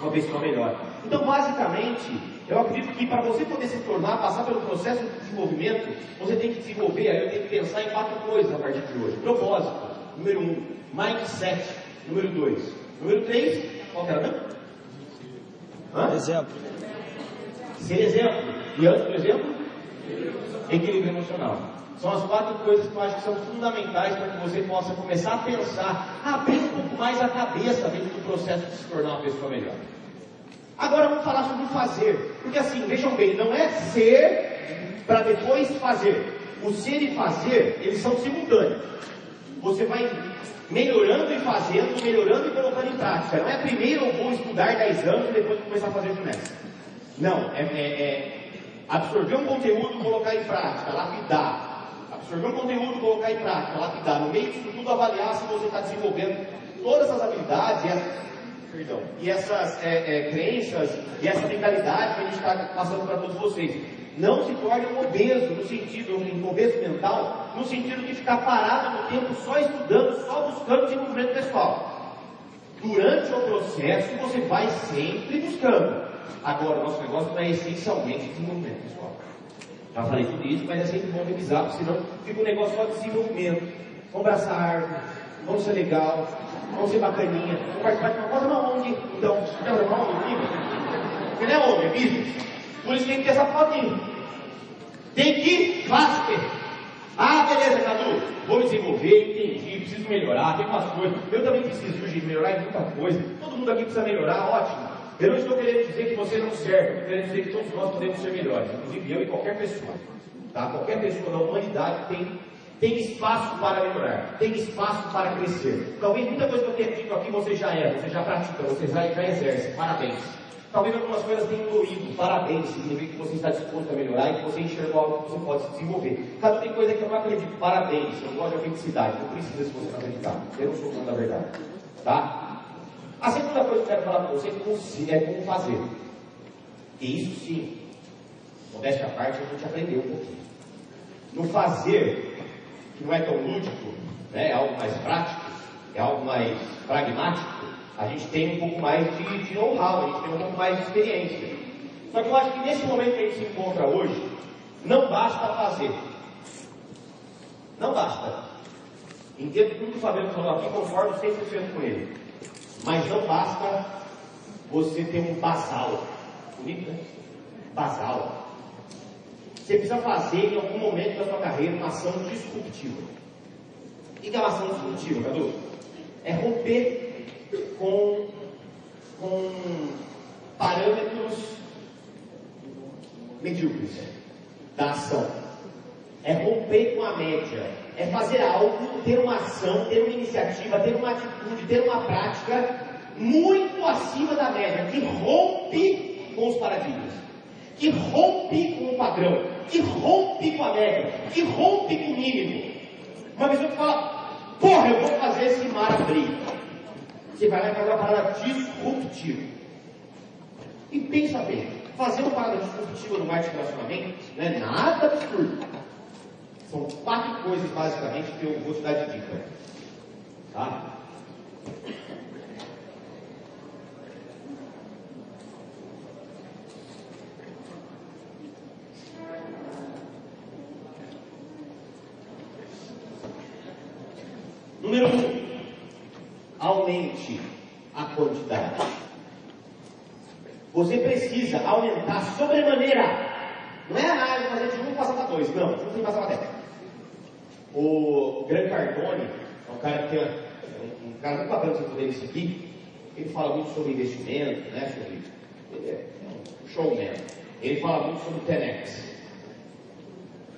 B: uma pessoa melhor. Então, basicamente, eu acredito que para você poder se tornar, passar pelo processo de desenvolvimento, você tem que desenvolver, aí eu tenho que pensar em quatro coisas a partir de hoje. Propósito, número um. Mindset, número dois. Número três, qual que era mesmo?
C: Hã? Exemplo.
B: Ser exemplo. E antes do exemplo? Equilíbrio emocional. São as quatro coisas que eu acho que são fundamentais para que você possa começar a pensar, abrir um pouco mais a cabeça dentro do processo de se tornar uma pessoa melhor. Agora vamos falar sobre fazer. Porque assim, vejam bem, não é ser para depois fazer. O ser e fazer, eles são simultâneos. Você vai melhorando e fazendo, melhorando e colocando em prática. Não é primeiro eu vou estudar 10 anos e depois começar a fazer ginástica. Não, é, é, é absorver um conteúdo, colocar em prática, lapidar. Absorver um conteúdo, colocar em prática, lapidar. No meio disso tudo, avaliar se você está desenvolvendo todas essas habilidades e, as, perdão, e essas é, é, crenças e essa mentalidade que a gente está passando para todos vocês. Não se torne um obeso no sentido, um obeso mental, no sentido de ficar parado no tempo só estudando, só buscando desenvolvimento pessoal. Durante o processo você vai sempre buscando. Agora, o nosso negócio não é essencialmente desenvolvimento, pessoal. Já falei tudo isso, mas é sempre bom revisar, porque senão fica um negócio só de desenvolvimento. Vamos abraçar a árvore, vamos ser legal, vamos ser bacaninha, vamos participar de uma coisa, uma ONG. Então, não, é uma ONG porque não é ONG, é business. Por isso tem que ter essa fotinha. Tem que fazer. Ah, beleza, Cadu, vou me desenvolver, entendi, preciso melhorar, tem umas coisas. Eu também preciso de melhorar em muita coisa. Todo mundo aqui precisa melhorar, ótimo. Eu não estou querendo dizer que você não serve, estou querendo dizer que todos nós podemos ser melhores, inclusive eu e qualquer pessoa. Tá? Qualquer pessoa da humanidade tem, tem espaço para melhorar, tem espaço para crescer. Talvez muita coisa que eu tenha dito aqui você já é, você já pratica, você já, já exerce, parabéns. Talvez algumas coisas tenham doído, parabéns, significa que você está disposto a melhorar e que você enxergou algo que você pode se desenvolver. Cada tem coisa que eu não acredito, parabéns, eu gosto de autenticidade, não precisa se você não acreditar, eu não sou dono da verdade. Tá? A segunda coisa que eu quero falar para você é como fazer. E isso sim, modéstia à parte, a gente aprendeu um pouquinho. No fazer, que não é tão lúdico, né, é algo mais prático, é algo mais pragmático, a gente tem um pouco mais de, de know-how, a gente tem um pouco mais de experiência. Só que eu acho que nesse momento que a gente se encontra hoje, não basta fazer. Não basta. Entendo tudo que o Fabiano falou aqui, concordo 100% com ele. Mas não basta você ter um basal. Bonito, né? Basal. Você precisa fazer em algum momento da sua carreira uma ação disruptiva. O que é uma ação disruptiva, Cadu? É romper com, com parâmetros medíocres da ação. É romper com a média. É fazer algo, ter uma ação, ter uma iniciativa, ter uma atitude, ter uma prática muito acima da média, que rompe com os paradigmas, que rompe com o padrão, que rompe com a média, que rompe com o mínimo. Uma pessoa que fala, porra, eu vou fazer esse mar abrir. Você vai lá e uma parada disruptiva. E pensa bem, fazer uma parada disruptiva no marketing de relacionamento não é nada absurdo. São quatro coisas basicamente que eu vou te dar de dica. Tá? Número um, aumente a quantidade. Você precisa aumentar sobremaneira. Não é a área fazer de um passar para dois, não, de um passar para dez. O Gran Cardone, é um cara que tem um, um cara muito bacana você poder seguir, ele fala muito sobre investimento, né? Sobre, ele é um showman. Ele fala muito sobre 10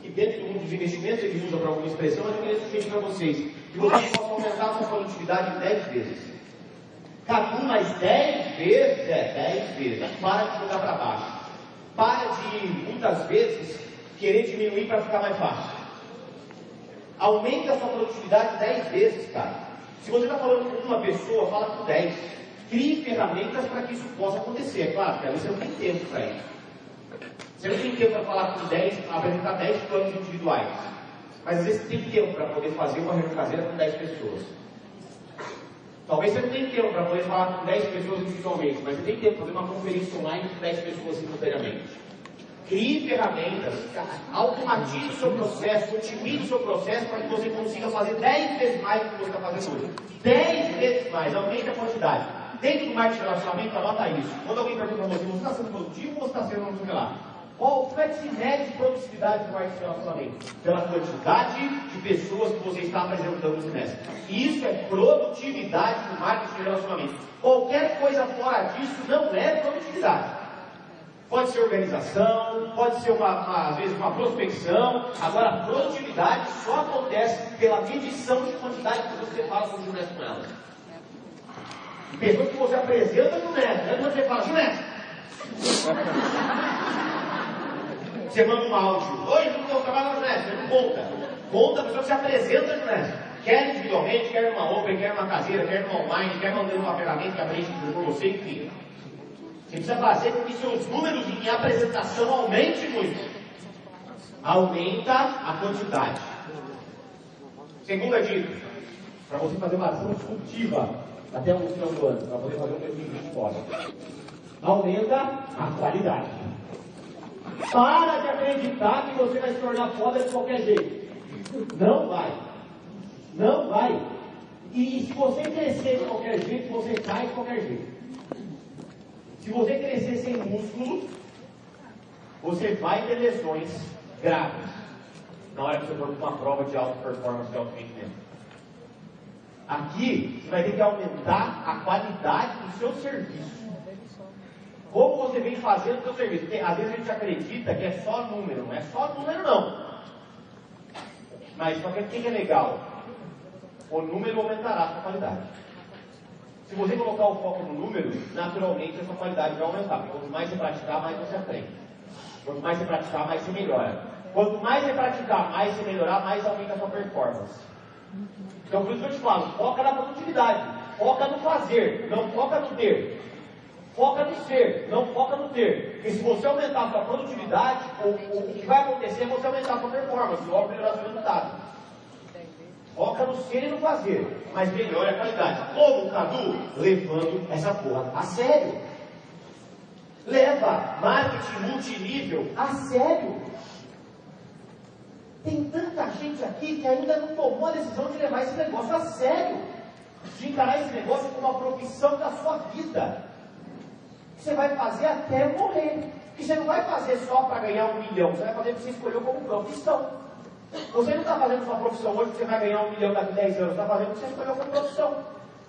B: E dentro do mundo dos investimentos ele usa para alguma expressão, mas eu queria sugerir para vocês que vocês possam aumentar a sua produtividade em 10 vezes. Catu mais 10 vezes, é 10 vezes. Para de jogar para baixo. Para de, muitas vezes, querer diminuir para ficar mais fácil. Aumente a sua produtividade 10 vezes, cara. Se você está falando com uma pessoa, fala com 10. Crie ferramentas para que isso possa acontecer. É claro, porque você não tem tempo para isso. Você não tem tempo para falar com 10, apresentar 10 planos individuais. Mas às vezes você tem tempo para poder fazer uma caseira com 10 pessoas. Talvez você não tenha tempo para poder falar com 10 pessoas individualmente, mas você tem tempo para fazer uma conferência online com 10 pessoas simultaneamente. Crie ferramentas, automatize o seu processo, otimize o seu processo para que você consiga fazer 10 vezes mais do que você está fazendo hoje. 10 vezes mais, aumente a quantidade. Dentro do marketing de relacionamento, anota isso. Quando alguém pergunta para você, você está sendo produtivo ou você está sendo, não sei lá. Qual, é que se mede produtividade do marketing de relacionamento? Pela quantidade de pessoas que você está apresentando no semestre. Isso é produtividade do marketing de relacionamento. Qualquer coisa fora disso não é produtividade. Pode ser organização, pode ser uma, uma, às vezes uma prospecção. Agora, produtividade só acontece pela medição de quantidade que você fala com o Junés com ela. Pessoa que você apresenta no Junés, né? Quando você fala, Junés, você manda um áudio. Oi, tudo bom? Trabalho na Junés. Não conta. Conta a pessoa se apresenta na Junés. Quer individualmente, quer numa open, quer numa caseira, quer numa online, quer mandando uma ferramenta que aprende por você, enfim. Você precisa fazer com que seus números em apresentação aumente muito. Aumenta a quantidade. Segunda dica, para você fazer uma ação disruptiva até o final do ano, para poder fazer um 2020 fora. Aumenta a qualidade. Para de acreditar que você vai se tornar foda de qualquer jeito. Não vai. Não vai. E se você crescer de qualquer jeito, você cai de qualquer jeito. Se você crescer sem músculo, você vai ter lesões graves na hora que você for uma prova de alta performance de alto rendimento. Aqui, você vai ter que aumentar a qualidade do seu serviço. Como você vem fazendo o seu serviço. Porque, às vezes a gente acredita que é só número. Não é só número, não. Mas só o que é legal? O número aumentará a sua qualidade. Se você colocar o foco no número, naturalmente a sua qualidade vai aumentar. Quanto mais você praticar, mais você aprende. Quanto mais você praticar, mais você melhora. Quanto mais você praticar, mais você melhorar, mais aumenta a sua performance. Então por isso que eu te falo, foca na produtividade. foca no fazer, não foca no ter. Foca no ser, não foca no ter. Porque se você aumentar a sua produtividade, o, o, que vai acontecer é você aumentar a sua performance, logo melhorar seu resultado. Foca no ser e no fazer, mas melhora a qualidade. Como o Cadu? Levando essa porra a sério. Leva marketing multinível a sério. Tem tanta gente aqui que ainda não tomou a decisão de levar esse negócio a sério. De encarar esse negócio como uma profissão da sua vida. Você vai fazer até morrer. E você não vai fazer só para ganhar um milhão, você vai fazer porque você escolheu como profissão. Você não está fazendo sua profissão hoje porque você vai ganhar um milhão daqui a 10 anos, você está fazendo porque você escolheu como profissão.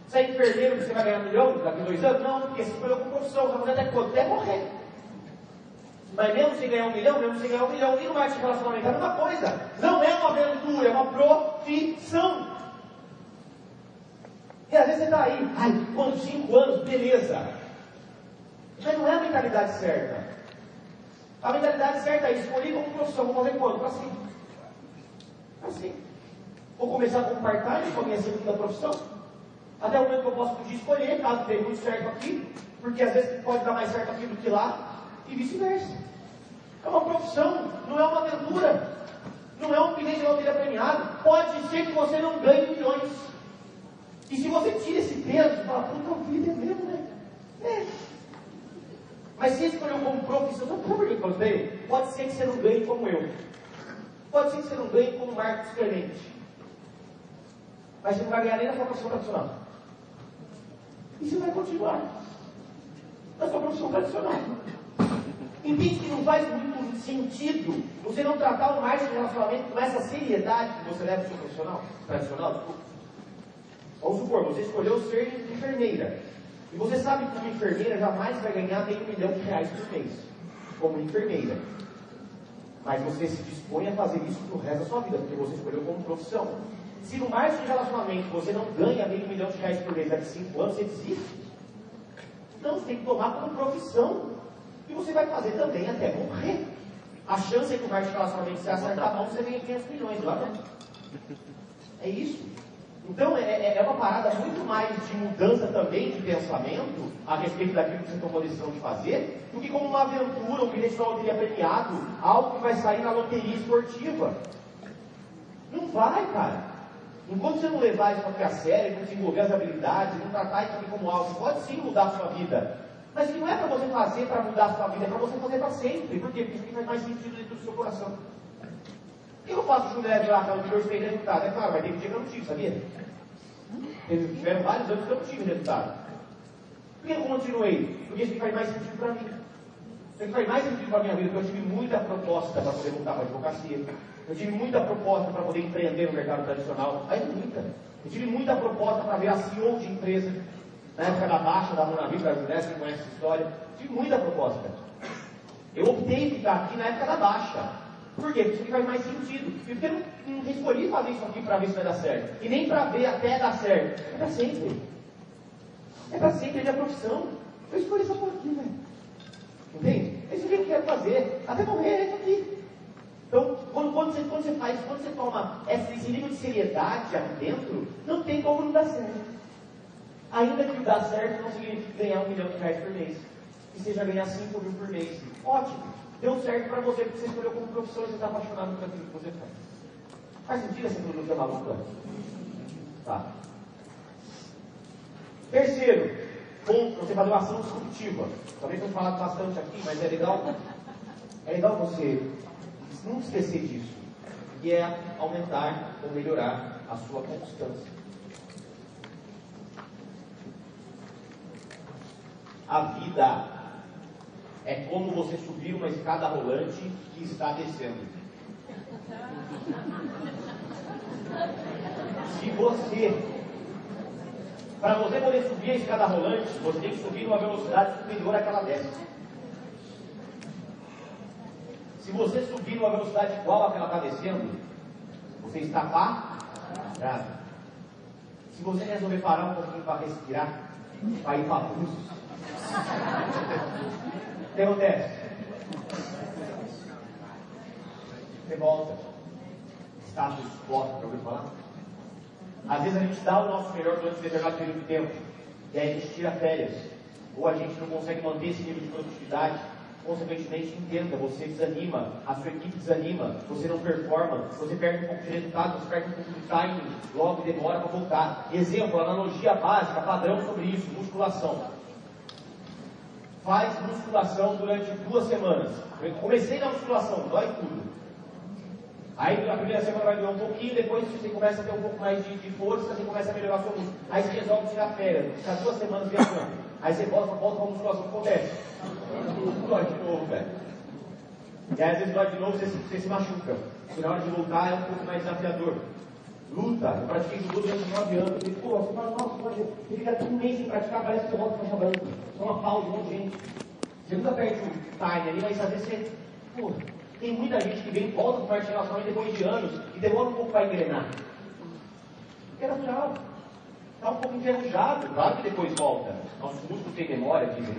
B: Você é enfermeiro porque você vai ganhar um milhão daqui a 2 anos? Não, porque você escolheu como profissão, você vai fazer até quando? Até morrer. Mas mesmo se ganhar um milhão, mesmo se ganhar um milhão, e não vai te relacionamento, é a mesma coisa. Não é uma aventura, é uma profissão. E às vezes você está aí, ai, quando 5 anos, beleza. Mas não é a mentalidade certa. A mentalidade certa é escolher como profissão, vou fazer quando? Assim. Assim. Vou começar com part-time, com a minha segunda profissão. Até o momento que eu posso poder escolher, caso dê muito certo aqui, porque às vezes pode dar mais certo aqui do que lá, e vice-versa. É uma profissão, não é uma aventura, não é um bilhete de loteria premiado. Pode ser que você não ganhe milhões. E se você tira esse peso, fala, puta vida é mesmo, né? É. Mas se escolheu como profissão, eu falei? Pode ser que você não ganhe como eu. Pode ser que você não ganhe como Marcos Clemente. Mas você não vai ganhar nem na profissão tradicional. E você vai continuar na sua profissão tradicional. Entende que não faz muito sentido você não tratar o marketing de relacionamento com essa seriedade que você leva o seu profissional tradicional? Vamos supor, você escolheu ser enfermeira. E você sabe que uma enfermeira jamais vai ganhar meio milhão de reais por mês. Como enfermeira. Mas você se dispõe a fazer isso pro resto da sua vida, porque você escolheu como profissão. Se no marketing de relacionamento você não ganha meio milhão de reais por mês daqui a cinco anos, você desiste. Então você tem que tomar como profissão. E você vai fazer também até morrer. A chance é que o marketing de relacionamento se acertar mão, você ganha 500 milhões lá, né? É isso. Então é, é, é, uma parada muito mais de mudança também de pensamento a respeito daquilo que você tomou decisão de fazer, do que como uma aventura, um bilhete de loteria premiado, algo que vai sair na loteria esportiva. Não vai, cara. Enquanto você não levar isso para a sério, não desenvolver as habilidades, não tratar isso aqui como algo, pode sim mudar a sua vida. Mas que não é para você fazer para mudar a sua vida, é para você fazer para sempre. Por quê? Porque isso faz mais sentido dentro do seu coração. Eu faço Juliette lá, que hoje tem resultado. É claro, vai ter dia que eu não tive, sabia? Tiveram vários anos que eu não tive resultado. Por que eu continuei? Porque isso faz mais sentido para mim. Isso faz mais sentido para a minha vida, porque eu tive muita proposta para poder voltar para a advocacia. Eu tive muita proposta para poder empreender no mercado tradicional. Aí muita. Eu tive muita proposta para ver a CEO de empresa. Na época da Baixa, da Mona Viva, da Juliette, que conhece essa história. Eu tive muita proposta. Eu optei por ficar aqui na época da Baixa. Por quê? Porque faz mais sentido. Porque eu não, não escolhi fazer isso aqui para ver se vai dar certo. E nem para ver até dar certo. É para sempre. É para sempre, é minha profissão. Eu escolhi essa porra aqui, velho. Entende? É isso que eu quero fazer. Até morrer, é isso aqui. Então, quando, quando, você, quando você faz, quando você toma esse nível de seriedade aqui dentro, não tem como não dar certo. Ainda que dar certo não significa ganhar um milhão de reais por mês. Que seja ganhar 5 mil por mês. Ótimo. Deu certo para você porque você escolheu como professor e você está apaixonado por aquilo que você faz. Faz sentido essa filosofia maluca? Tá. Terceiro, ponto, você fazer uma ação disruptiva. Também foi falado bastante aqui, mas é legal, é legal você não esquecer disso. Que é aumentar ou melhorar a sua constância. A vida é como você subir uma escada rolante que está descendo. Se você, para você poder subir a escada rolante, você tem que subir numa velocidade superior àquela desce. Se você subir numa velocidade igual àquela está descendo, você está parado. Se você resolver parar um pouquinho para respirar, vai ir para Búzios. O acontece? Você volta. Status quo, já ouviu falar? Às vezes a gente dá o nosso melhor durante um determinado período de tempo, e aí a gente tira férias, ou a gente não consegue manter esse nível de produtividade, consequentemente entenda, você desanima, a sua equipe desanima, você não performa, você perde um pouco de resultado, você perde um pouco de timing, logo demora para voltar. Exemplo, analogia básica, padrão sobre isso, musculação. Faz musculação durante duas semanas. Eu comecei na musculação, dói tudo. Aí na primeira semana vai doer um pouquinho, depois você começa a ter um pouco mais de, de força, você começa a melhorar seu músculo. Aí você resolve tirar férias, ficar duas semanas viajando. Aí você volta, volta para a musculação, acontece. Dói de novo, velho. E aí às vezes dói de novo, você, você se machuca. Na hora de voltar é um pouco mais desafiador. Luta, eu pratiquei judô durante nove anos. E, pô, você fala, nossa, você fica um mês sem praticar, parece que você volta para branca. É uma pausa, um monte de gente. Você nunca perde o time ali, mas às vezes você. Pô, tem muita gente que vem, volta para de relacionamento depois de anos e demora um pouco para engrenar. Porque é natural. Está um pouco enferrujado, claro que depois volta. Nossos músculos têm memória, dizem.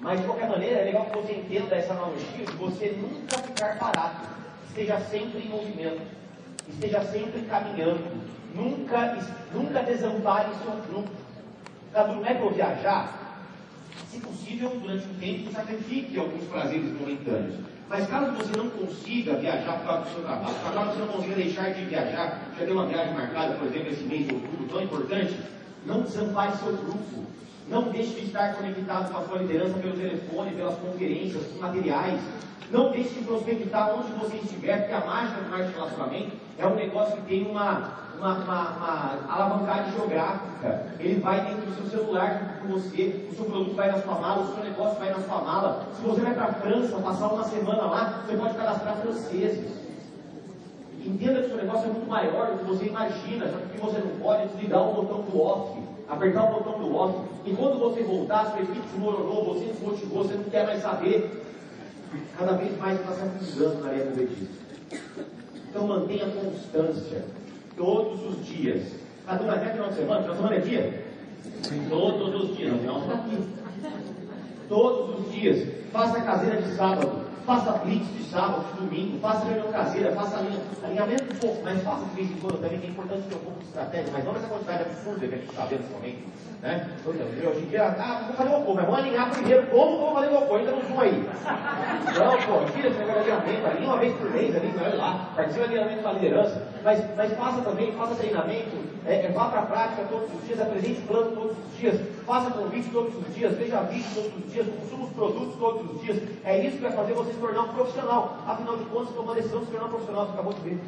B: Mas de qualquer maneira, é legal que você entenda essa analogia de você nunca ficar parado. Esteja sempre em movimento. Esteja sempre caminhando. Nunca, nunca desampare seu grupo. Cadu, não é para viajar? Se possível, durante um tempo, sacrifique alguns prazeres momentâneos. Mas caso você não consiga viajar por causa do seu trabalho, caso você não consiga deixar de viajar, já tem uma viagem marcada, por exemplo, esse mês de outubro tão importante, não desampare seu grupo. Não deixe de estar conectado com a sua liderança pelo telefone, pelas conferências, com materiais. Não deixe de prospectar onde você estiver, porque a mágica do marketing relacionamento é um negócio que tem uma, uma, uma, uma alavancagem geográfica. Ele vai dentro do seu celular com você, o seu produto vai na sua mala, o seu negócio vai na sua mala. Se você vai para a França, passar uma semana lá, você pode cadastrar franceses. Entenda que o seu negócio é muito maior do que você imagina, só que você não pode desligar o botão do off, apertar o botão do off, e quando você voltar, sua equipe desmoronou, você desmotivou, você não quer mais saber. Cada vez mais está se afundando na areia movediça. Então mantenha constância todos os dias. Cadu, mas é final de semana? Final de semana é dia? Todos os dias, você está aqui. Todos os dias. Faça caseira de sábado. Faça blitz de sábado, de domingo, faça reunião caseira, faça alinhamento um pouco, mas faça de vez em quando também, que é importante ter um pouco de estratégia, mas não essa quantidade absurda que a gente está vendo nesse momento. Né? Hoje em dia, ah, vou fazer oposto, mas vamos alinhar primeiro como vou fazer oposto, ainda não zoom aí. Não, pô, tira esse negócio de alinhamento ali, uma vez por mês ali, olha lá, participa de alinhamento com a liderança, mas, mas faça também, faça treinamento, é, é, vá para a prática todos os dias, apresente plano todos os dias, faça convite todos os dias, veja vídeo todos os dias, consuma os produtos todos os dias. É isso que vai fazer você se tornar um profissional. Afinal de contas, a decisão de se tornar um profissional, você acabou de ver.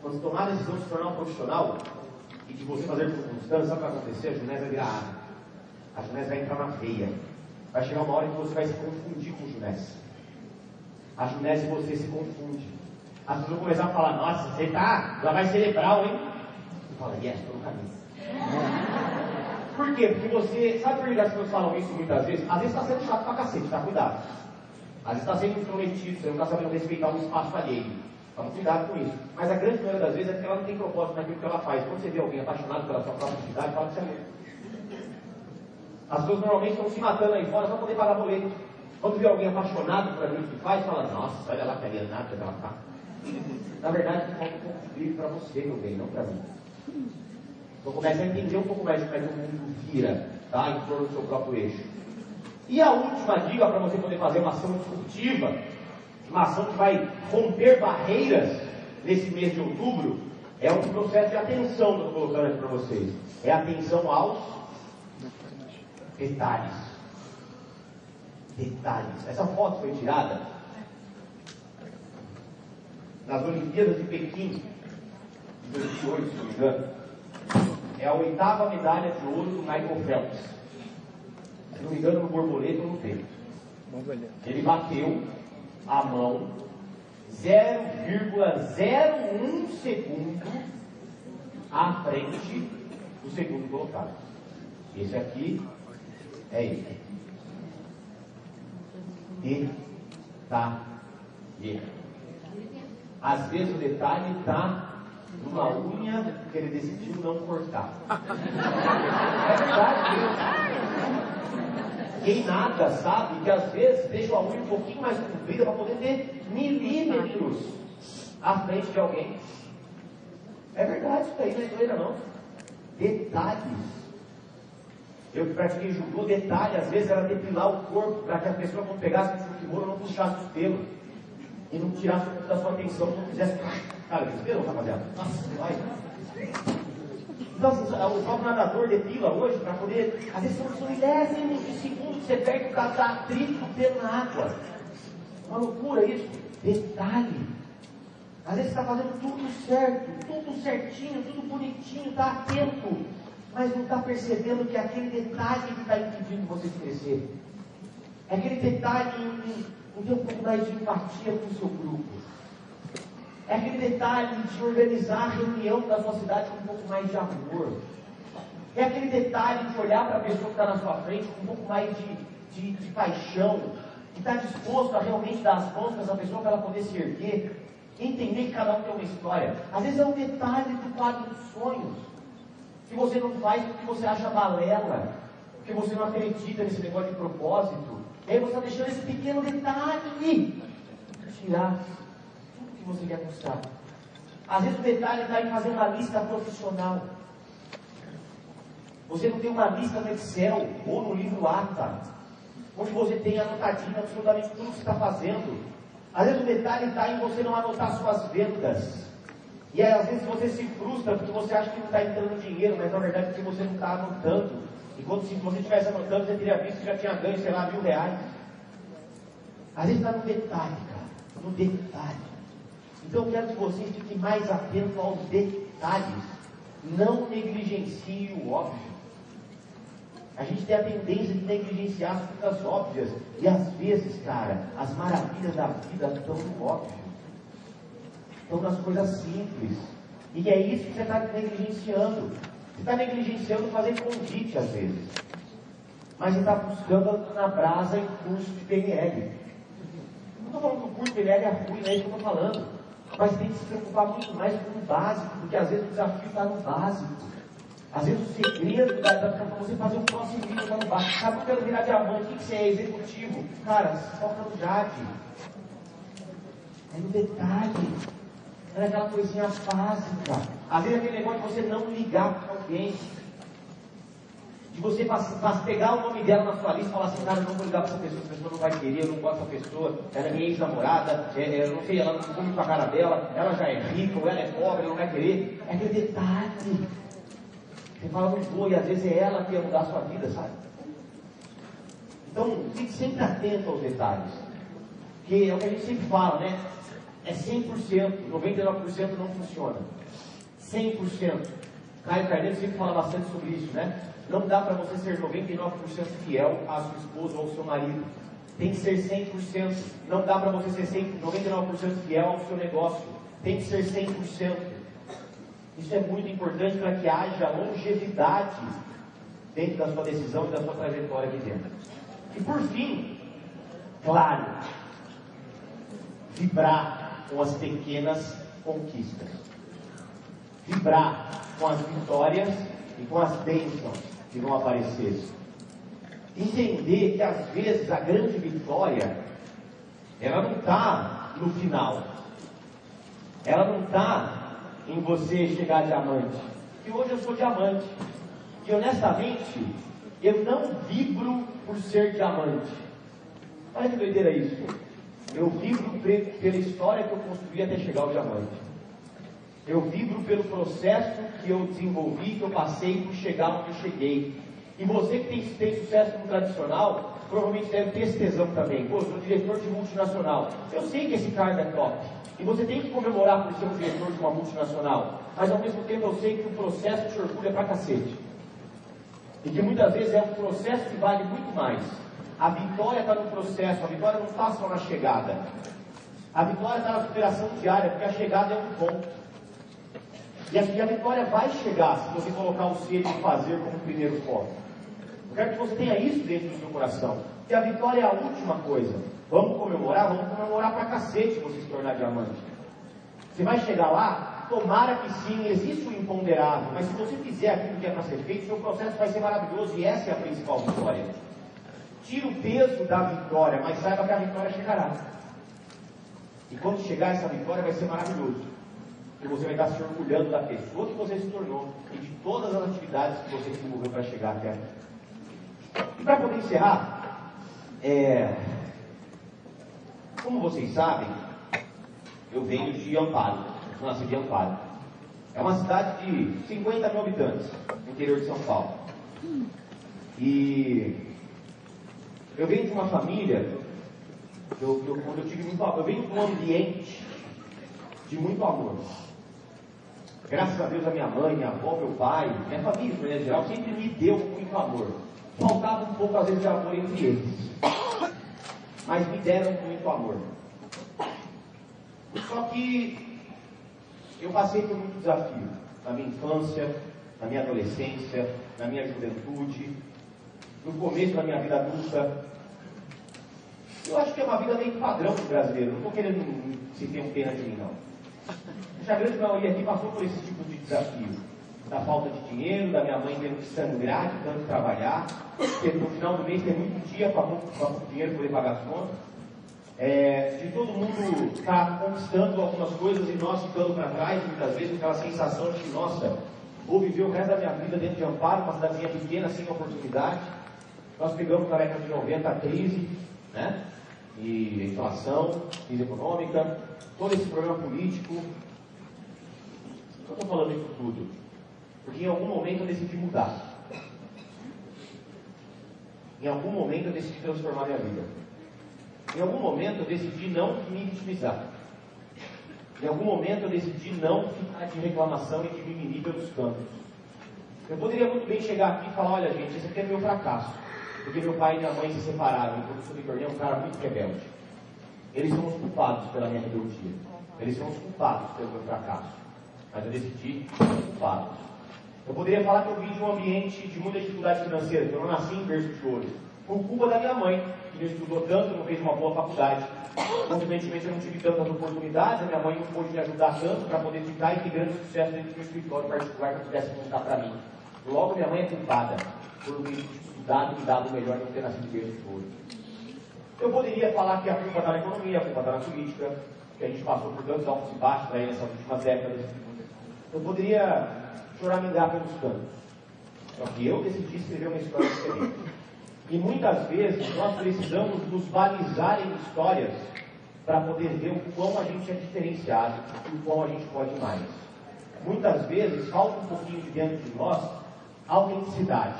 B: Quando tomar a decisão de se tornar um profissional, e de você fazer com constância, sabe o que vai acontecer? A Junés vai virar água. A Junés vai entrar na veia. Vai chegar uma hora que você vai se confundir com o Junés. A Junés você se confunde. As pessoas vão começar a falar, nossa, você tá, ela vai cerebral, hein? Você fala, yes, estou no caminho. Por quê? Porque você, sabe por que as pessoas falam isso muitas vezes? Às vezes está sendo chato pra cacete, tá? Cuidado. Às vezes está sendo intrometido, você não está sabendo respeitar um espaço alheio. Toma cuidado com isso. Mas a grande maioria das vezes é porque ela não tem propósito naquilo que ela faz. Quando você vê alguém apaixonado pela sua própria atividade, fala que você é mesmo. As pessoas normalmente estão se matando aí fora só para poder pagar boleto. Quando vê alguém apaixonado por aquilo que faz, fala, nossa, olha lá que alienada que ela está. Na verdade, falta um pouco de brilho para você, meu bem, não para mim. Então comece a entender um pouco mais como é que o mundo vira, tá? Em torno do seu próprio eixo. E a última dica para você poder fazer uma ação disruptiva, uma ação que vai romper barreiras nesse mês de outubro, é um processo de atenção que eu estou colocando aqui para vocês. É atenção aos detalhes. Detalhes. Essa foto foi tirada nas Olimpíadas de Pequim, de 2008, se não me engano. É a oitava medalha de ouro do Michael Phelps. Se não me engano, no borboleta ou no peito. Ele bateu a mão 0,01 segundo à frente do segundo colocado. Esse aqui é ele. Detalhe. Às vezes o detalhe está numa unha que ele decidiu não cortar. É verdade. Quem nada sabe que às vezes deixa a unha um pouquinho mais comprida para poder ter milímetros à frente de alguém. É verdade, isso aí não é zoeira não. Detalhes. Eu que pratiquei judô, detalhe, às vezes era depilar o corpo para que a pessoa quando pegasse o futebol não puxasse o pelo e não tirasse da sua atenção, não fizesse. Cara, que esperou, rapaziada. Nossa, vai. Então, assim, o próprio nadador depila hoje para poder. Às vezes são milésimos de segundos que você perde o atrito do pelo na água. Uma loucura isso. Detalhe. Às vezes está fazendo tudo certo, tudo certinho, tudo bonitinho, está atento, mas não está percebendo que é aquele detalhe que está impedindo você de crescer. É aquele detalhe em, em ter um pouco mais de empatia com o seu grupo. É aquele detalhe de organizar a reunião da sua cidade com um pouco mais de amor. É aquele detalhe de olhar para a pessoa que está na sua frente com um pouco mais de, de, de paixão, de estar tá disposto a realmente dar as mãos para essa pessoa para ela poder se erguer, entender que cada um tem uma história. Às vezes é um detalhe do quadro dos sonhos, que você não faz porque você acha balela, porque você não acredita nesse negócio de propósito. E aí você está deixando esse pequeno detalhe tirar que você quer mostrar. Às vezes o detalhe está em fazer uma lista profissional. Você não tem uma lista no Excel ou no livro ATA, onde você tem anotadinho absolutamente tudo que você está fazendo. Às vezes o detalhe está em você não anotar suas vendas. E aí, às vezes você se frustra porque você acha que não está entrando dinheiro, mas na verdade porque você não está anotando. Enquanto se você estivesse anotando, você teria visto que já tinha ganho, sei lá, mil reais. Às vezes está no detalhe, cara. No detalhe. Então eu quero que vocês fiquem mais atentos aos detalhes. Não negligencie o óbvio. A gente tem a tendência de negligenciar as coisas óbvias. E às vezes, cara, as maravilhas da vida estão no óbvio. Estão nas coisas simples. E é isso que você está negligenciando. Você está negligenciando fazer convite às vezes. Mas você está buscando na brasa em curso de PNL. Não estou falando que o curso de PNL é ruim, não é isso que eu estou falando. Mas tem que se preocupar muito mais com o básico, porque às vezes o desafio está no básico. Às vezes o segredo da, da, para você fazer um próximo nível lá no bar. Sabe eu virar diamante? O que, que você é? Executivo? Cara, foca no Jade. É no detalhe. É naquela coisinha básica. Às vezes é aquele negócio de você não ligar para alguém. De você pegar o nome dela na sua lista e falar assim, cara, eu não vou ligar para essa pessoa, essa pessoa não vai querer, eu não gosto dessa pessoa, ela é minha ex-namorada, é, é, eu não sei, ela não muito com a cara dela, ela já é rica, ou ela é pobre, ela não vai querer. É aquele detalhe. Você fala, não vou, e às vezes é ela que ia mudar a sua vida, sabe? Então, fique sempre atento aos detalhes. Que é o que a gente sempre fala, né? É 100%, 99% não funciona. 100%. Caio Carneiro sempre fala bastante sobre isso, né? Não dá para você ser 99% fiel à sua esposa ou ao seu marido. Tem que ser 100%. Não dá para você ser 99% fiel ao seu negócio. Tem que ser 100%. Isso é muito importante para que haja longevidade dentro da sua decisão e da sua trajetória aqui dentro. E por fim, claro, vibrar com as pequenas conquistas. Vibrar com as vitórias e com as bênçãos que vão aparecer. Entender que às vezes a grande vitória, ela não está no final. Ela não está em você chegar diamante. E hoje eu sou diamante. E honestamente, eu não vibro por ser diamante. Olha que doideira isso. Eu vibro pela história que eu construí até chegar ao diamante. Eu vibro pelo processo que eu desenvolvi, que eu passei por chegar onde eu cheguei. E você que tem, tem sucesso no tradicional, provavelmente deve ter esse tesão também. Pô, sou diretor de multinacional. Eu sei que esse cargo é top. E você tem que comemorar por ser um diretor de uma multinacional. Mas ao mesmo tempo eu sei que o processo te orgulha pra cacete. E que muitas vezes é um processo que vale muito mais. A vitória está no processo, a vitória não está só na chegada. A vitória está na superação diária, porque a chegada é um ponto. E a, e a vitória vai chegar se você colocar o ser e fazer como primeiro foco. Eu quero que você tenha isso dentro do seu coração. Que a vitória é a última coisa. Vamos comemorar? Vamos comemorar pra cacete você se tornar diamante. Você vai chegar lá? Tomara que sim, existe o imponderável, mas se você fizer aquilo que é para ser feito, seu processo vai ser maravilhoso e essa é a principal vitória. Tira o peso da vitória, mas saiba que a vitória chegará. E quando chegar essa vitória vai ser maravilhoso. Que você vai estar se orgulhando da pessoa que você se tornou e de todas as atividades que você desenvolveu para chegar até aqui. E para poder encerrar, é, como vocês sabem, eu venho de Amparo, eu nasci de Amparo. É uma cidade de 50 mil habitantes, no interior de São Paulo. E eu venho de uma família, eu, eu, eu tive muito eu venho de um ambiente de muito amor. Graças a Deus a minha mãe, minha avó, meu pai, minha família, de maneira geral, sempre me deu muito amor. Faltava um pouco às vezes de amor entre eles. Mas me deram muito amor. Só que eu passei por muito desafio na minha infância, na minha adolescência, na minha juventude, no começo da minha vida adulta. Eu acho que é uma vida meio padrão do brasileiro. Não estou querendo se ter um pena de mim, não. A grande maioria aqui passou por esse tipo de desafio. Da falta de dinheiro, da minha mãe tendo que sangrar de tanto trabalhar, porque no final do mês tem muito dia para muito dinheiro poder pagar as contas. É, de todo mundo estar tá conquistando algumas coisas e nós ficando para trás, muitas vezes, aquela sensação de que, nossa, vou viver o resto da minha vida dentro de Amparo, uma cidadezinha pequena, sem oportunidade. Nós pegamos na década de 90 a crise, né? E inflação, crise econômica, todo esse problema político. Eu estou falando isso tudo? Porque em algum momento eu decidi mudar. Em algum momento eu decidi transformar minha vida. Em algum momento eu decidi não me vitimizar. Em algum momento eu decidi não ficar de reclamação e de mimimi pelos cantos. Eu poderia muito bem chegar aqui e falar, olha gente, esse aqui é meu fracasso. Porque meu pai e minha mãe se separaram, e eu me tornei um cara muito rebelde. Eles são os culpados pela minha rebeldia. Eles são os culpados pelo meu fracasso. Mas eu decidi ser culpado. Eu poderia falar que eu vim de um ambiente de muita dificuldade financeira, que eu não nasci em berço de ouro. Por culpa da minha mãe, que não estudou tanto, não fez uma boa faculdade. Consequentemente, eu não tive tantas oportunidades, a minha mãe não pôde me ajudar tanto para poder ficar e ter grande sucesso dentro do meu escritório particular que pudesse contar para mim. Logo, minha mãe é culpada por me estudado e dado melhor do que ter nascido berço de ouro. Eu poderia falar que a culpa está na economia, a culpa está na política, que a gente passou por tantos altos e baixos aí nessas últimas décadas. Eu poderia choramingar pelos cantos. Só que eu decidi escrever uma história diferente. E muitas vezes nós precisamos nos balizar em histórias para poder ver o quão a gente é diferenciado e o quão a gente pode mais. Muitas vezes falta um pouquinho de dentro de nós autenticidade.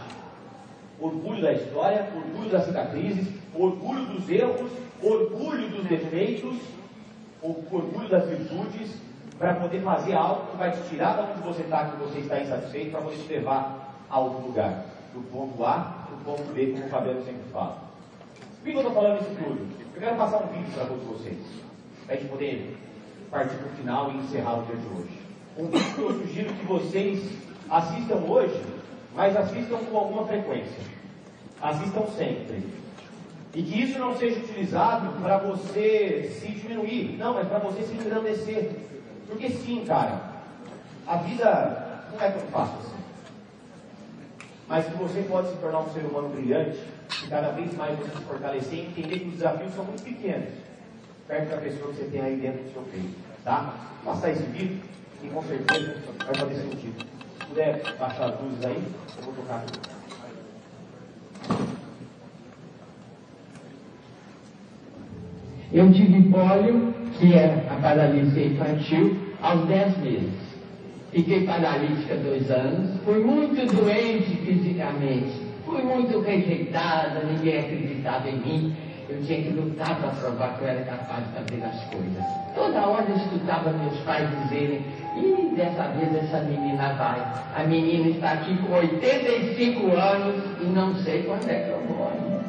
B: Orgulho da história, orgulho das cicatrizes, orgulho dos erros, orgulho dos defeitos, orgulho das virtudes, para poder fazer algo que vai te tirar de onde você está, que você está insatisfeito, para poder te levar a outro lugar. Do ponto A para o ponto B, como o Fabiano sempre fala. Por que eu estou falando isso tudo? Eu quero passar um vídeo para todos vocês, para a gente poder partir para o final e encerrar o dia de hoje. Um vídeo que eu sugiro que vocês assistam hoje, mas assistam com alguma frequência. Assistam sempre. E que isso não seja utilizado para você se diminuir, não, mas para você se engrandecer. Porque sim, cara, a vida não é tão fácil assim. Mas que você pode se tornar um ser humano brilhante e cada vez mais você se fortalecer e entender que os desafios são muito pequenos, perto da pessoa que você tem aí dentro do seu peito. Tá? Passar esse vídeo e com certeza vai fazer sentido. Puder baixar as luzes aí, eu vou tocar aqui.
D: Eu tive pólio, que é a paralisia infantil, aos 10 meses. Fiquei paralítica dois anos, fui muito doente fisicamente, fui muito rejeitada, ninguém acreditava em mim. Eu tinha que lutar para provar que eu era capaz de fazer as coisas. Toda hora eu escutava meus pais dizerem, e dessa vez essa menina vai. A menina está aqui com 85 anos e não sei quando é que eu morro.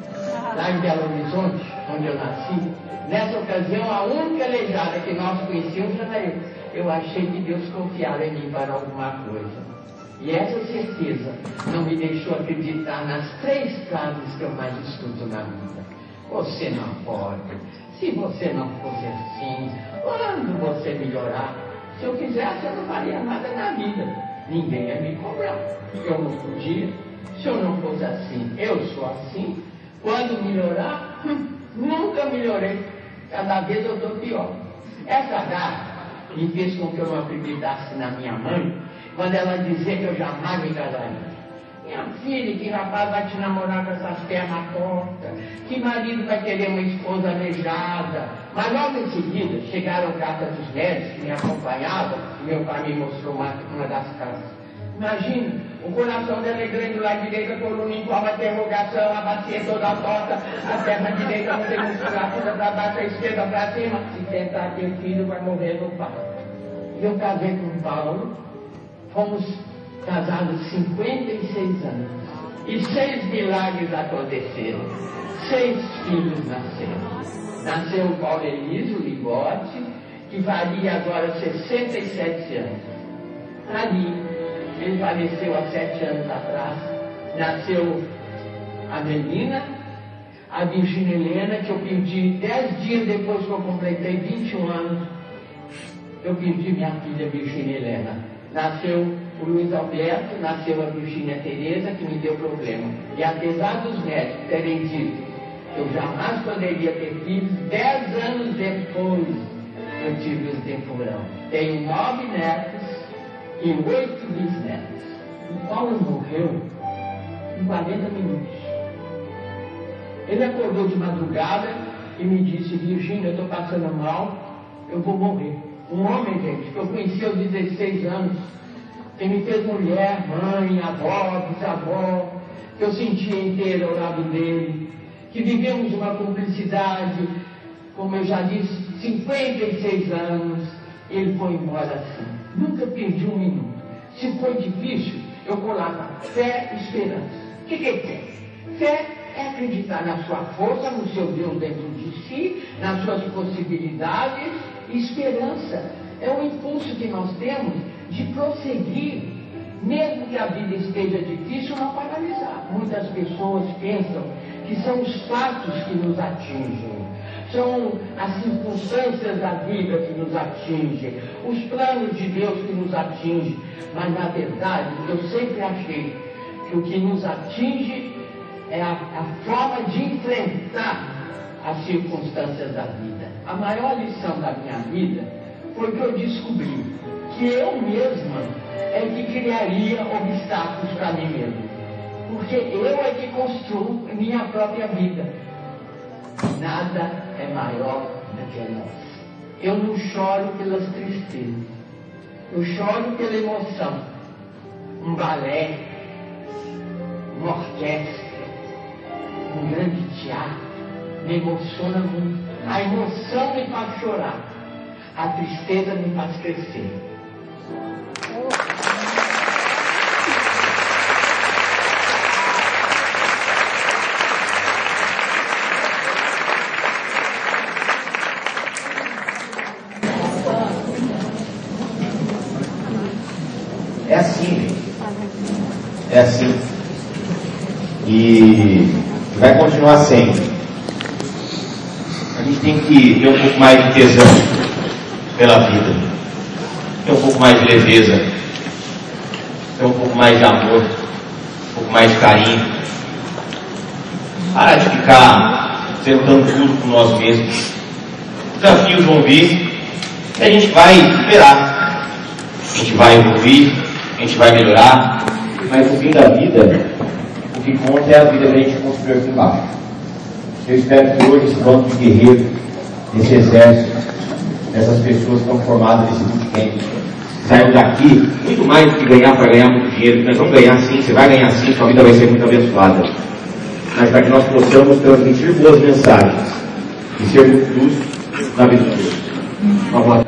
D: Lá em Belo Horizonte, onde eu nasci, Nessa ocasião, a única aleijada que nós conhecíamos era eu. Eu achei que Deus confiara em mim para alguma coisa. E essa certeza não me deixou acreditar nas três frases que eu mais escuto na vida. Você não pode. Se você não fosse assim, quando você melhorar, se eu quisesse, eu não faria nada na vida. Ninguém ia me cobrar. Eu não podia. Se eu não fosse assim, eu sou assim. Quando melhorar, hum, nunca melhorei. Cada vez eu estou pior. Essa gata, e fez com que eu não acreditasse na minha mãe, quando ela dizia que eu jamais me casaria. Minha filha, que rapaz vai te namorar com essas pernas tortas? Que marido vai querer uma esposa aleijada? Mas logo em seguida chegaram cartas dos médicos que me acompanhavam, meu pai me mostrou uma, uma das cartas. Imagina, o coração dela é grande lá direita, a coluna em forma de interrogação, a bacia toda torta, a perna direita não tem musculatura para baixo, a esquerda para cima. Se tentar ter filho, vai morrer no parto. Eu casei com o Paulo, fomos casados 56 anos. E seis milagres aconteceram. Seis filhos nasceram. Nasceu o Paulo Elísio Ligote, que faria agora 67 anos. Ali, ele faleceu há sete anos atrás. Nasceu a menina, a Virgínia Helena, que eu pedi dez dias depois que eu completei 21 anos, eu pedi minha filha Virgínia Helena. Nasceu o Luiz Alberto, nasceu a Virgínia Tereza, que me deu problema. E apesar dos médicos terem dito que eu jamais poderia ter filhos, dez anos depois eu tive os temporão. Tenho nove netos e oito bisnetos. O Paulo morreu em 40 minutos. Ele acordou de madrugada e me disse, Virgínia, eu estou passando mal, eu vou morrer. Um homem, gente, que eu conheci aos 16 anos, que me fez mulher, mãe, avó, bisavó, que eu sentia inteira ao lado dele, que vivemos uma cumplicidade, como eu já disse, 56 anos, ele foi embora assim. Nunca perdi um minuto. Se foi difícil, eu coloco fé e esperança. O que, que é fé? Fé é acreditar na sua força, no seu Deus dentro de si, nas suas possibilidades. Esperança é o impulso que nós temos de prosseguir, mesmo que a vida esteja difícil, não paralisar. Muitas pessoas pensam que são os fatos que nos atingem, são as circunstâncias da vida que nos atingem, os planos de Deus que nos atingem, mas na verdade eu sempre achei que o que nos atinge é a, a forma de enfrentar as circunstâncias da vida. A maior lição da minha vida foi que eu descobri que eu mesma é que criaria obstáculos para mim mesmo. Porque eu é que construo minha própria vida. Nada é maior do que nós. Eu não choro pelas tristezas. Eu choro pela emoção. Um balé, uma orquestra, um grande teatro, me emociona muito. A emoção me faz chorar. A tristeza me faz crescer.
B: É assim. É assim. E vai continuar sendo. A gente tem que ter um pouco mais de tesão pela vida. Ter um pouco mais de leveza. Ter um pouco mais de amor. Um pouco mais de carinho. Parar de ficar tentando tudo por nós mesmos. Desafios vão vir e a gente vai superar. A gente vai evoluir, a gente vai melhorar, mas no fim da vida, o que conta é a vida que a gente construiu aqui embaixo. Eu espero que hoje esse bando de guerreiro, esse exército, essas pessoas que estão formadas nesse bootcamp, saiam daqui muito mais do que ganhar para ganhar muito dinheiro. Nós vamos ganhar sim, você vai ganhar sim, sua vida vai ser muito abençoada. Mas para que nós possamos transmitir boas mensagens e sermos luz na vida de Deus. Uma boa